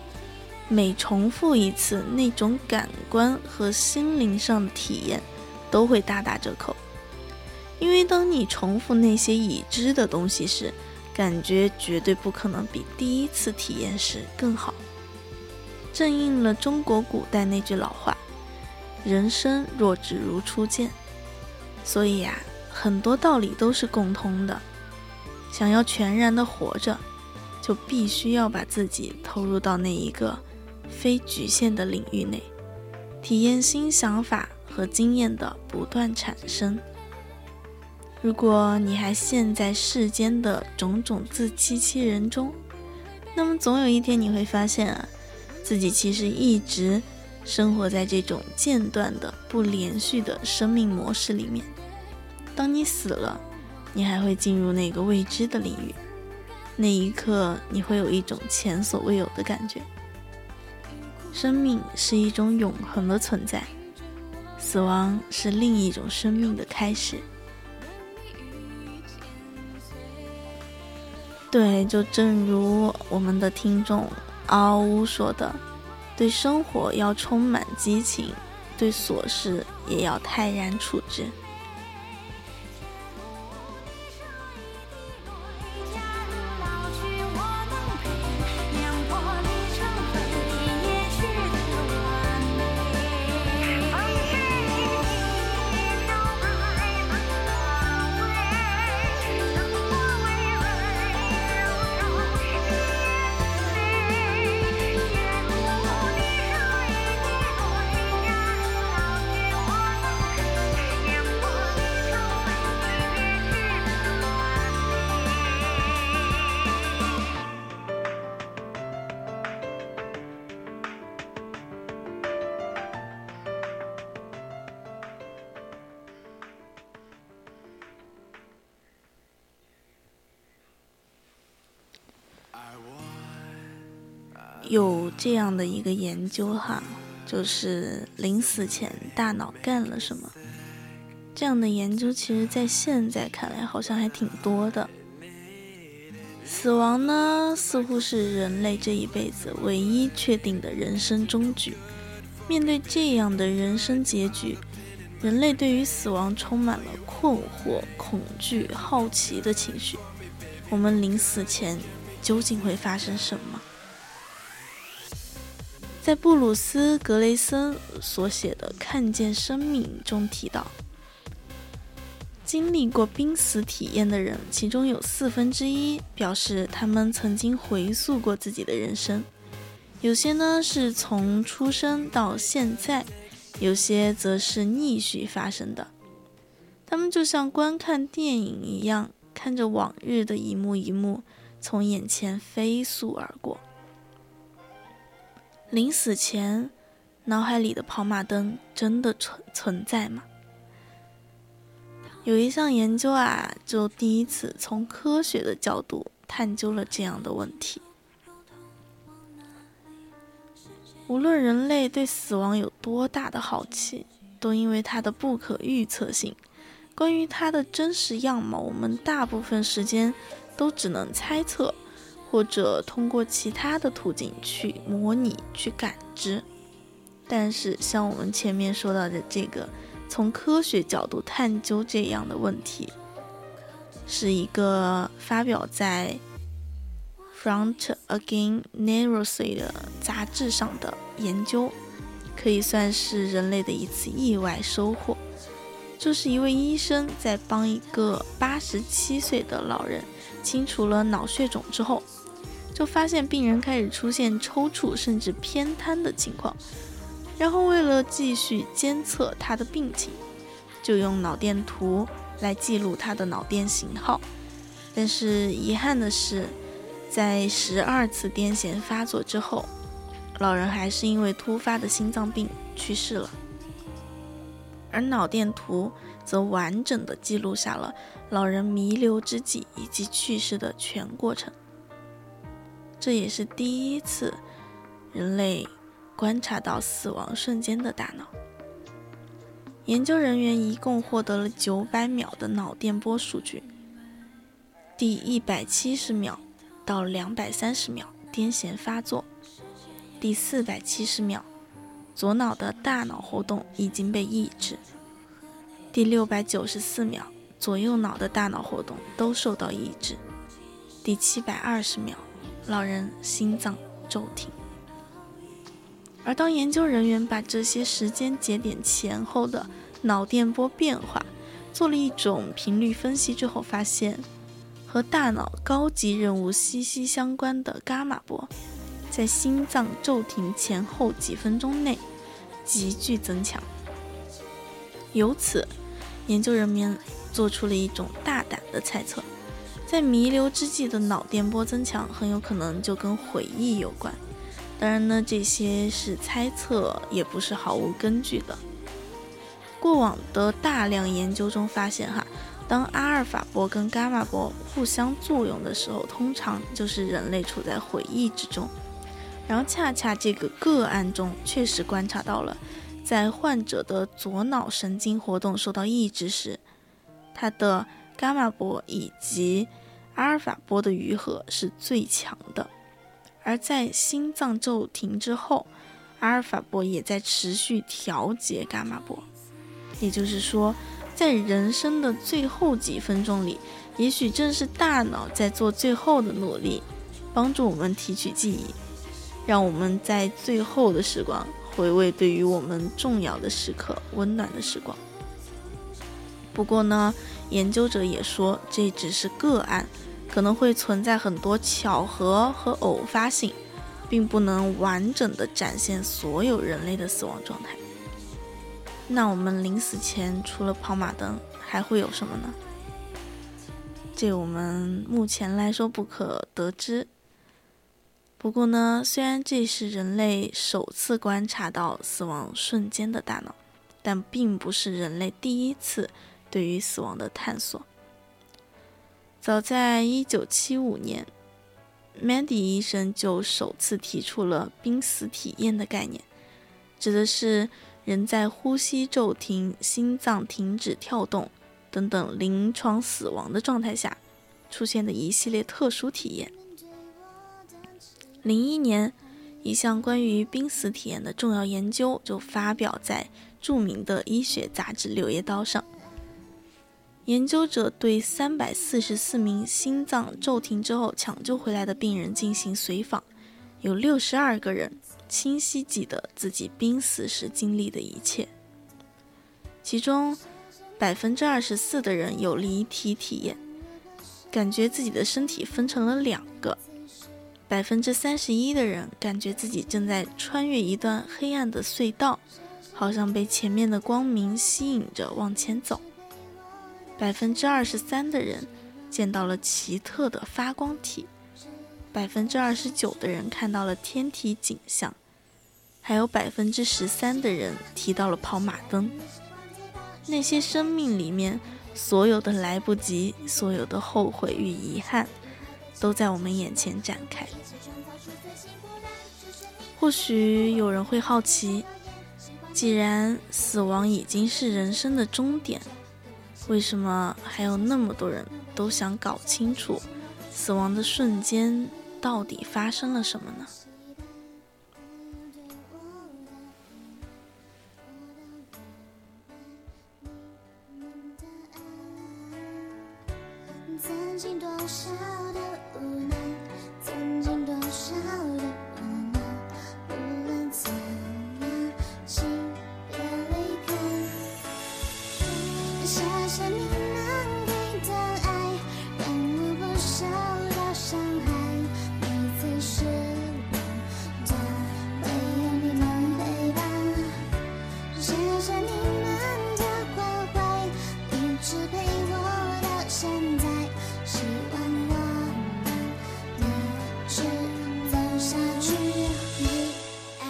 每重复一次，那种感官和心灵上的体验都会大打折扣。因为当你重复那些已知的东西时，感觉绝对不可能比第一次体验时更好。正应了中国古代那句老话：“人生若只如初见。”所以呀，很多道理都是共通的。想要全然的活着，就必须要把自己投入到那一个非局限的领域内，体验新想法和经验的不断产生。如果你还陷在世间的种种自欺欺人中，那么总有一天你会发现啊，自己其实一直生活在这种间断的、不连续的生命模式里面。当你死了。你还会进入那个未知的领域，那一刻你会有一种前所未有的感觉。生命是一种永恒的存在，死亡是另一种生命的开始。对，就正如我们的听众嗷呜说的，对生活要充满激情，对琐事也要泰然处之。这样的一个研究哈，就是临死前大脑干了什么？这样的研究其实，在现在看来好像还挺多的。死亡呢，似乎是人类这一辈子唯一确定的人生终局。面对这样的人生结局，人类对于死亡充满了困惑、恐惧、好奇的情绪。我们临死前究竟会发生什么？在布鲁斯·格雷森所写的《看见生命》中提到，经历过濒死体验的人，其中有四分之一表示他们曾经回溯过自己的人生，有些呢是从出生到现在，有些则是逆序发生的。他们就像观看电影一样，看着往日的一幕一幕从眼前飞速而过。临死前，脑海里的跑马灯真的存存在吗？有一项研究啊，就第一次从科学的角度探究了这样的问题。无论人类对死亡有多大的好奇，都因为它的不可预测性，关于它的真实样貌，我们大部分时间都只能猜测。或者通过其他的途径去模拟、去感知，但是像我们前面说到的这个，从科学角度探究这样的问题，是一个发表在《Front Again Neurosis》的杂志上的研究，可以算是人类的一次意外收获。就是一位医生在帮一个八十七岁的老人清除了脑血肿之后。就发现病人开始出现抽搐甚至偏瘫的情况，然后为了继续监测他的病情，就用脑电图来记录他的脑电信号。但是遗憾的是，在十二次癫痫发作之后，老人还是因为突发的心脏病去世了。而脑电图则完整的记录下了老人弥留之际以及去世的全过程。这也是第一次人类观察到死亡瞬间的大脑。研究人员一共获得了九百秒的脑电波数据，第一百七十秒到两百三十秒癫痫发作，第四百七十秒左脑的大脑活动已经被抑制，第六百九十四秒左右脑的大脑活动都受到抑制。第七百二十秒，老人心脏骤停。而当研究人员把这些时间节点前后的脑电波变化做了一种频率分析之后，发现和大脑高级任务息息相关的伽马波，在心脏骤停前后几分钟内急剧增强。由此，研究人员做出了一种大胆的猜测：在弥留之际的脑电波增强，很有可能就跟回忆有关。当然呢，这些是猜测，也不是毫无根据的。过往的大量研究中发现，哈，当阿尔法波跟伽马波互相作用的时候，通常就是人类处在回忆之中。然后恰恰这个个案中确实观察到了，在患者的左脑神经活动受到抑制时，他的伽马波以及阿尔法波的余核是最强的。而在心脏骤停之后，阿尔法波也在持续调节伽马波。也就是说，在人生的最后几分钟里，也许正是大脑在做最后的努力，帮助我们提取记忆，让我们在最后的时光回味对于我们重要的时刻、温暖的时光。不过呢，研究者也说这只是个案，可能会存在很多巧合和偶发性，并不能完整的展现所有人类的死亡状态。那我们临死前除了跑马灯还会有什么呢？这我们目前来说不可得知。不过呢，虽然这是人类首次观察到死亡瞬间的大脑，但并不是人类第一次对于死亡的探索。早在1975年，Mandy 医生就首次提出了濒死体验的概念，指的是。人在呼吸骤停、心脏停止跳动等等临床死亡的状态下出现的一系列特殊体验。零一年，一项关于濒死体验的重要研究就发表在著名的医学杂志《柳叶刀》上。研究者对三百四十四名心脏骤停之后抢救回来的病人进行随访，有六十二个人。清晰记得自己濒死时经历的一切，其中百分之二十四的人有离体体验，感觉自己的身体分成了两个；百分之三十一的人感觉自己正在穿越一段黑暗的隧道，好像被前面的光明吸引着往前走；百分之二十三的人见到了奇特的发光体；百分之二十九的人看到了天体景象。还有百分之十三的人提到了跑马灯。那些生命里面所有的来不及，所有的后悔与遗憾，都在我们眼前展开。或许有人会好奇，既然死亡已经是人生的终点，为什么还有那么多人都想搞清楚死亡的瞬间到底发生了什么呢？曾经多少的无奈，曾经多少谢谢你们的关怀一直陪我到现在希望我们一直走下去一二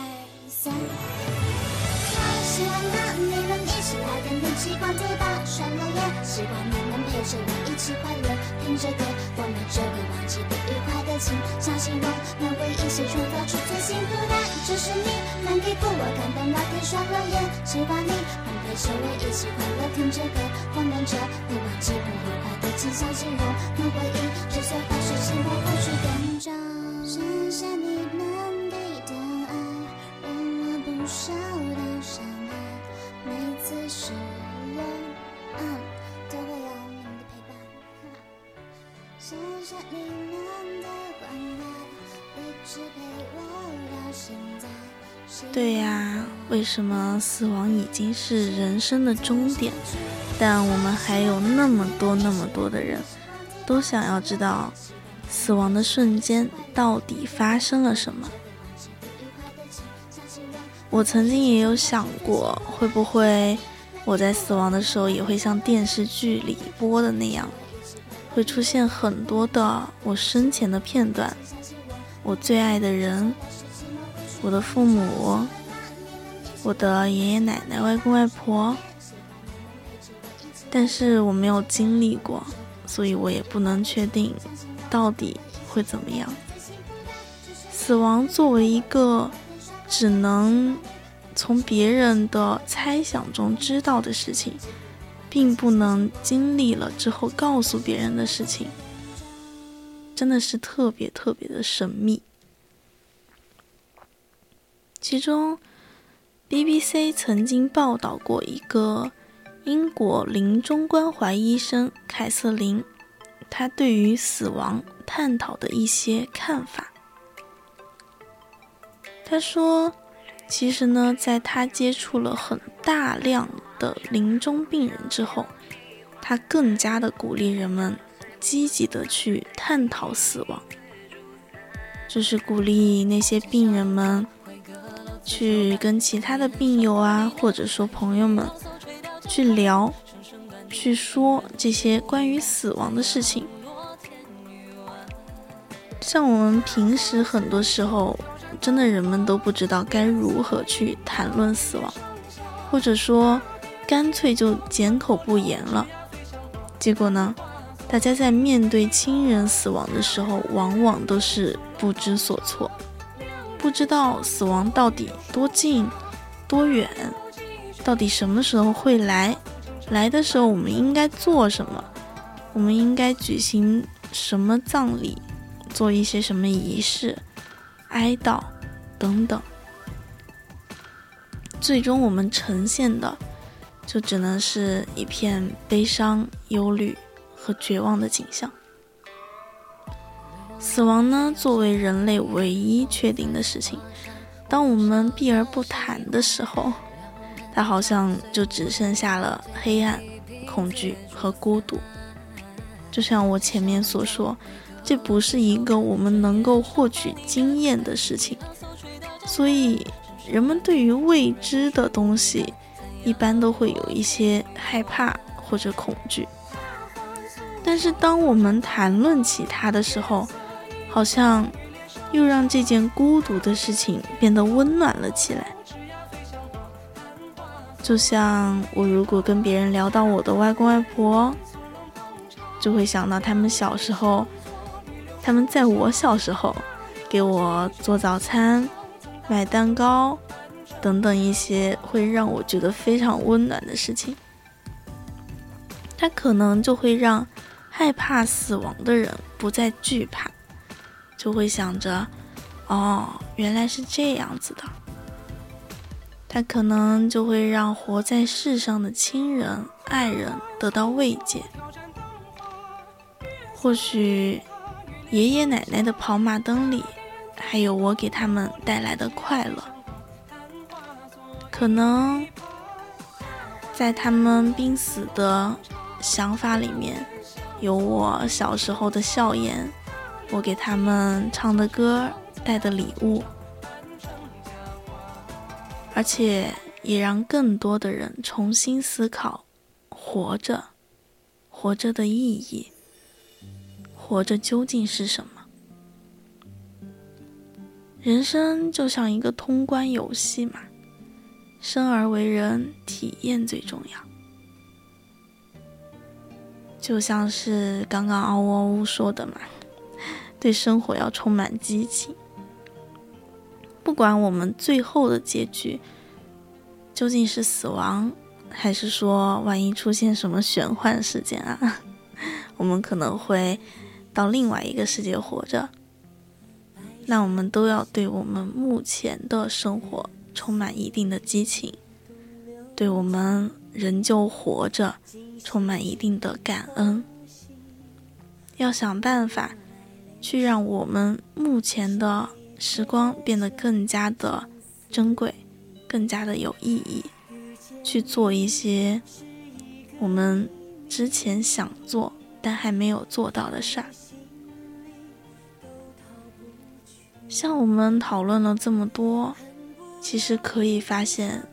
三我喜欢看你们一起来天一起逛街吧刷抖音希望你们陪着我一起快乐。听着歌，我们就会忘记不愉快的情。相信我，能为一写出发出最幸福的，就是你能给过我感动，那天上了眼，希望你捧陪手我，一起快乐听着歌，我们就会忘记不愉快的情。相信我，能回忆就算发出幸福，或许。对呀，为什么死亡已经是人生的终点，但我们还有那么多那么多的人，都想要知道死亡的瞬间到底发生了什么？我曾经也有想过，会不会我在死亡的时候也会像电视剧里播的那样，会出现很多的我生前的片段，我最爱的人。我的父母，我的爷爷奶奶、外公外婆，但是我没有经历过，所以我也不能确定到底会怎么样。死亡作为一个只能从别人的猜想中知道的事情，并不能经历了之后告诉别人的事情，真的是特别特别的神秘。其中，BBC 曾经报道过一个英国临终关怀医生凯瑟琳，她对于死亡探讨的一些看法。她说：“其实呢，在她接触了很大量的临终病人之后，她更加的鼓励人们积极的去探讨死亡，就是鼓励那些病人们。”去跟其他的病友啊，或者说朋友们去聊，去说这些关于死亡的事情。像我们平时很多时候，真的人们都不知道该如何去谈论死亡，或者说干脆就缄口不言了。结果呢，大家在面对亲人死亡的时候，往往都是不知所措。不知道死亡到底多近、多远，到底什么时候会来？来的时候我们应该做什么？我们应该举行什么葬礼？做一些什么仪式？哀悼等等。最终我们呈现的，就只能是一片悲伤、忧虑和绝望的景象。死亡呢，作为人类唯一确定的事情，当我们避而不谈的时候，它好像就只剩下了黑暗、恐惧和孤独。就像我前面所说，这不是一个我们能够获取经验的事情，所以人们对于未知的东西，一般都会有一些害怕或者恐惧。但是当我们谈论起它的时候，好像又让这件孤独的事情变得温暖了起来。就像我如果跟别人聊到我的外公外婆，就会想到他们小时候，他们在我小时候给我做早餐、买蛋糕等等一些会让我觉得非常温暖的事情。他可能就会让害怕死亡的人不再惧怕。就会想着，哦，原来是这样子的。他可能就会让活在世上的亲人、爱人得到慰藉。或许爷爷奶奶的跑马灯里，还有我给他们带来的快乐。可能在他们濒死的想法里面，有我小时候的笑颜。我给他们唱的歌，带的礼物，而且也让更多的人重新思考活着，活着的意义，活着究竟是什么？人生就像一个通关游戏嘛，生而为人，体验最重要。就像是刚刚嗷呜嗷呜说的嘛。对生活要充满激情，不管我们最后的结局究竟是死亡，还是说万一出现什么玄幻事件啊，我们可能会到另外一个世界活着，那我们都要对我们目前的生活充满一定的激情，对我们仍旧活着充满一定的感恩，要想办法。去让我们目前的时光变得更加的珍贵，更加的有意义，去做一些我们之前想做但还没有做到的事儿。像我们讨论了这么多，其实可以发现，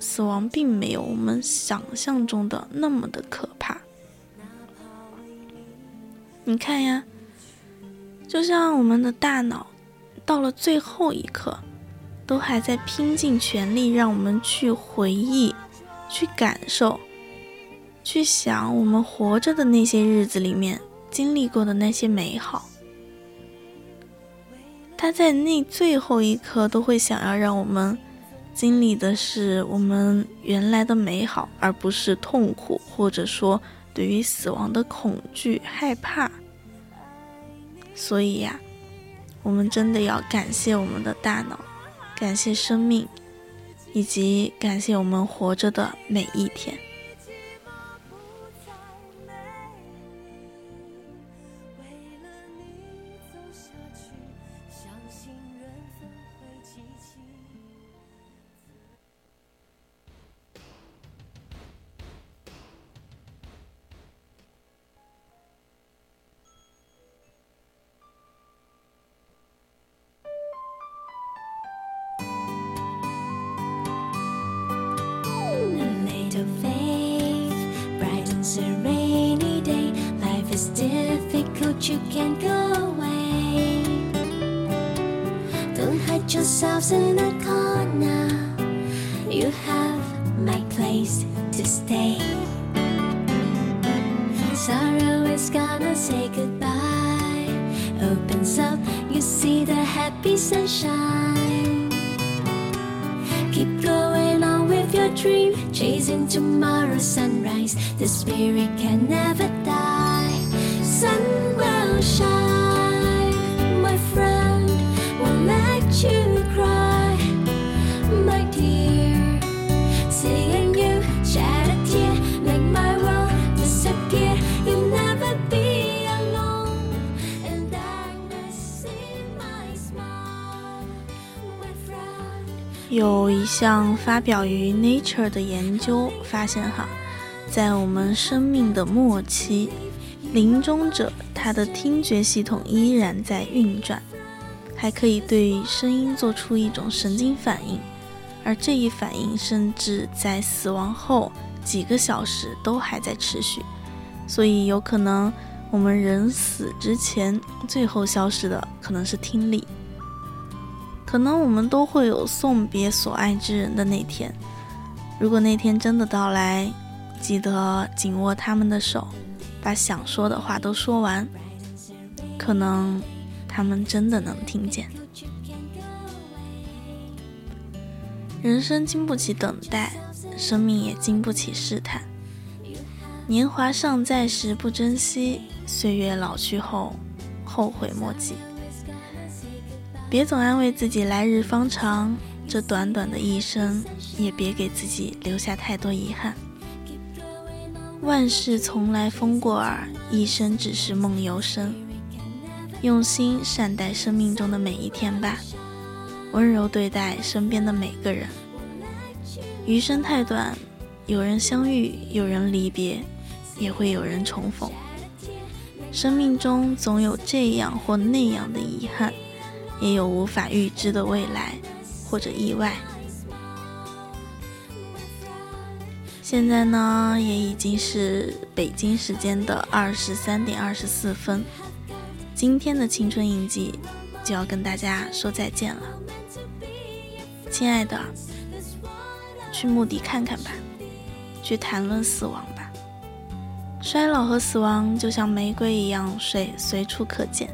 死亡并没有我们想象中的那么的可怕。你看呀，就像我们的大脑，到了最后一刻，都还在拼尽全力让我们去回忆、去感受、去想我们活着的那些日子里面经历过的那些美好。他在那最后一刻都会想要让我们经历的是我们原来的美好，而不是痛苦，或者说对于死亡的恐惧、害怕。所以呀，我们真的要感谢我们的大脑，感谢生命，以及感谢我们活着的每一天。You can't go away. Don't hide yourselves in a corner. You have my place to stay. Sorrow is gonna say goodbye. Opens up, you see the happy sunshine. Keep going on dream, chasing tomorrow's sunrise. The spirit can never die. Sun will shine, my friend, won't let you 有一项发表于 Nature 的研究发现，哈，在我们生命的末期。临终者，他的听觉系统依然在运转，还可以对声音做出一种神经反应，而这一反应甚至在死亡后几个小时都还在持续。所以，有可能我们人死之前最后消失的可能是听力。可能我们都会有送别所爱之人的那天。如果那天真的到来，记得紧握他们的手。把想说的话都说完，可能他们真的能听见。人生经不起等待，生命也经不起试探。年华尚在时不珍惜，岁月老去后后悔莫及。别总安慰自己来日方长，这短短的一生，也别给自己留下太多遗憾。万事从来风过耳，一生只是梦游声。用心善待生命中的每一天吧，温柔对待身边的每个人。余生太短，有人相遇，有人离别，也会有人重逢。生命中总有这样或那样的遗憾，也有无法预知的未来或者意外。现在呢，也已经是北京时间的二十三点二十四分。今天的青春印记就要跟大家说再见了，亲爱的，去墓地看看吧，去谈论死亡吧。衰老和死亡就像玫瑰一样，随随处可见。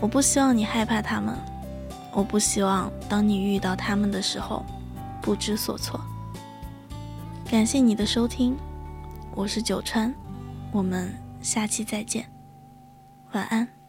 我不希望你害怕他们，我不希望当你遇到他们的时候不知所措。感谢你的收听，我是九川，我们下期再见，晚安。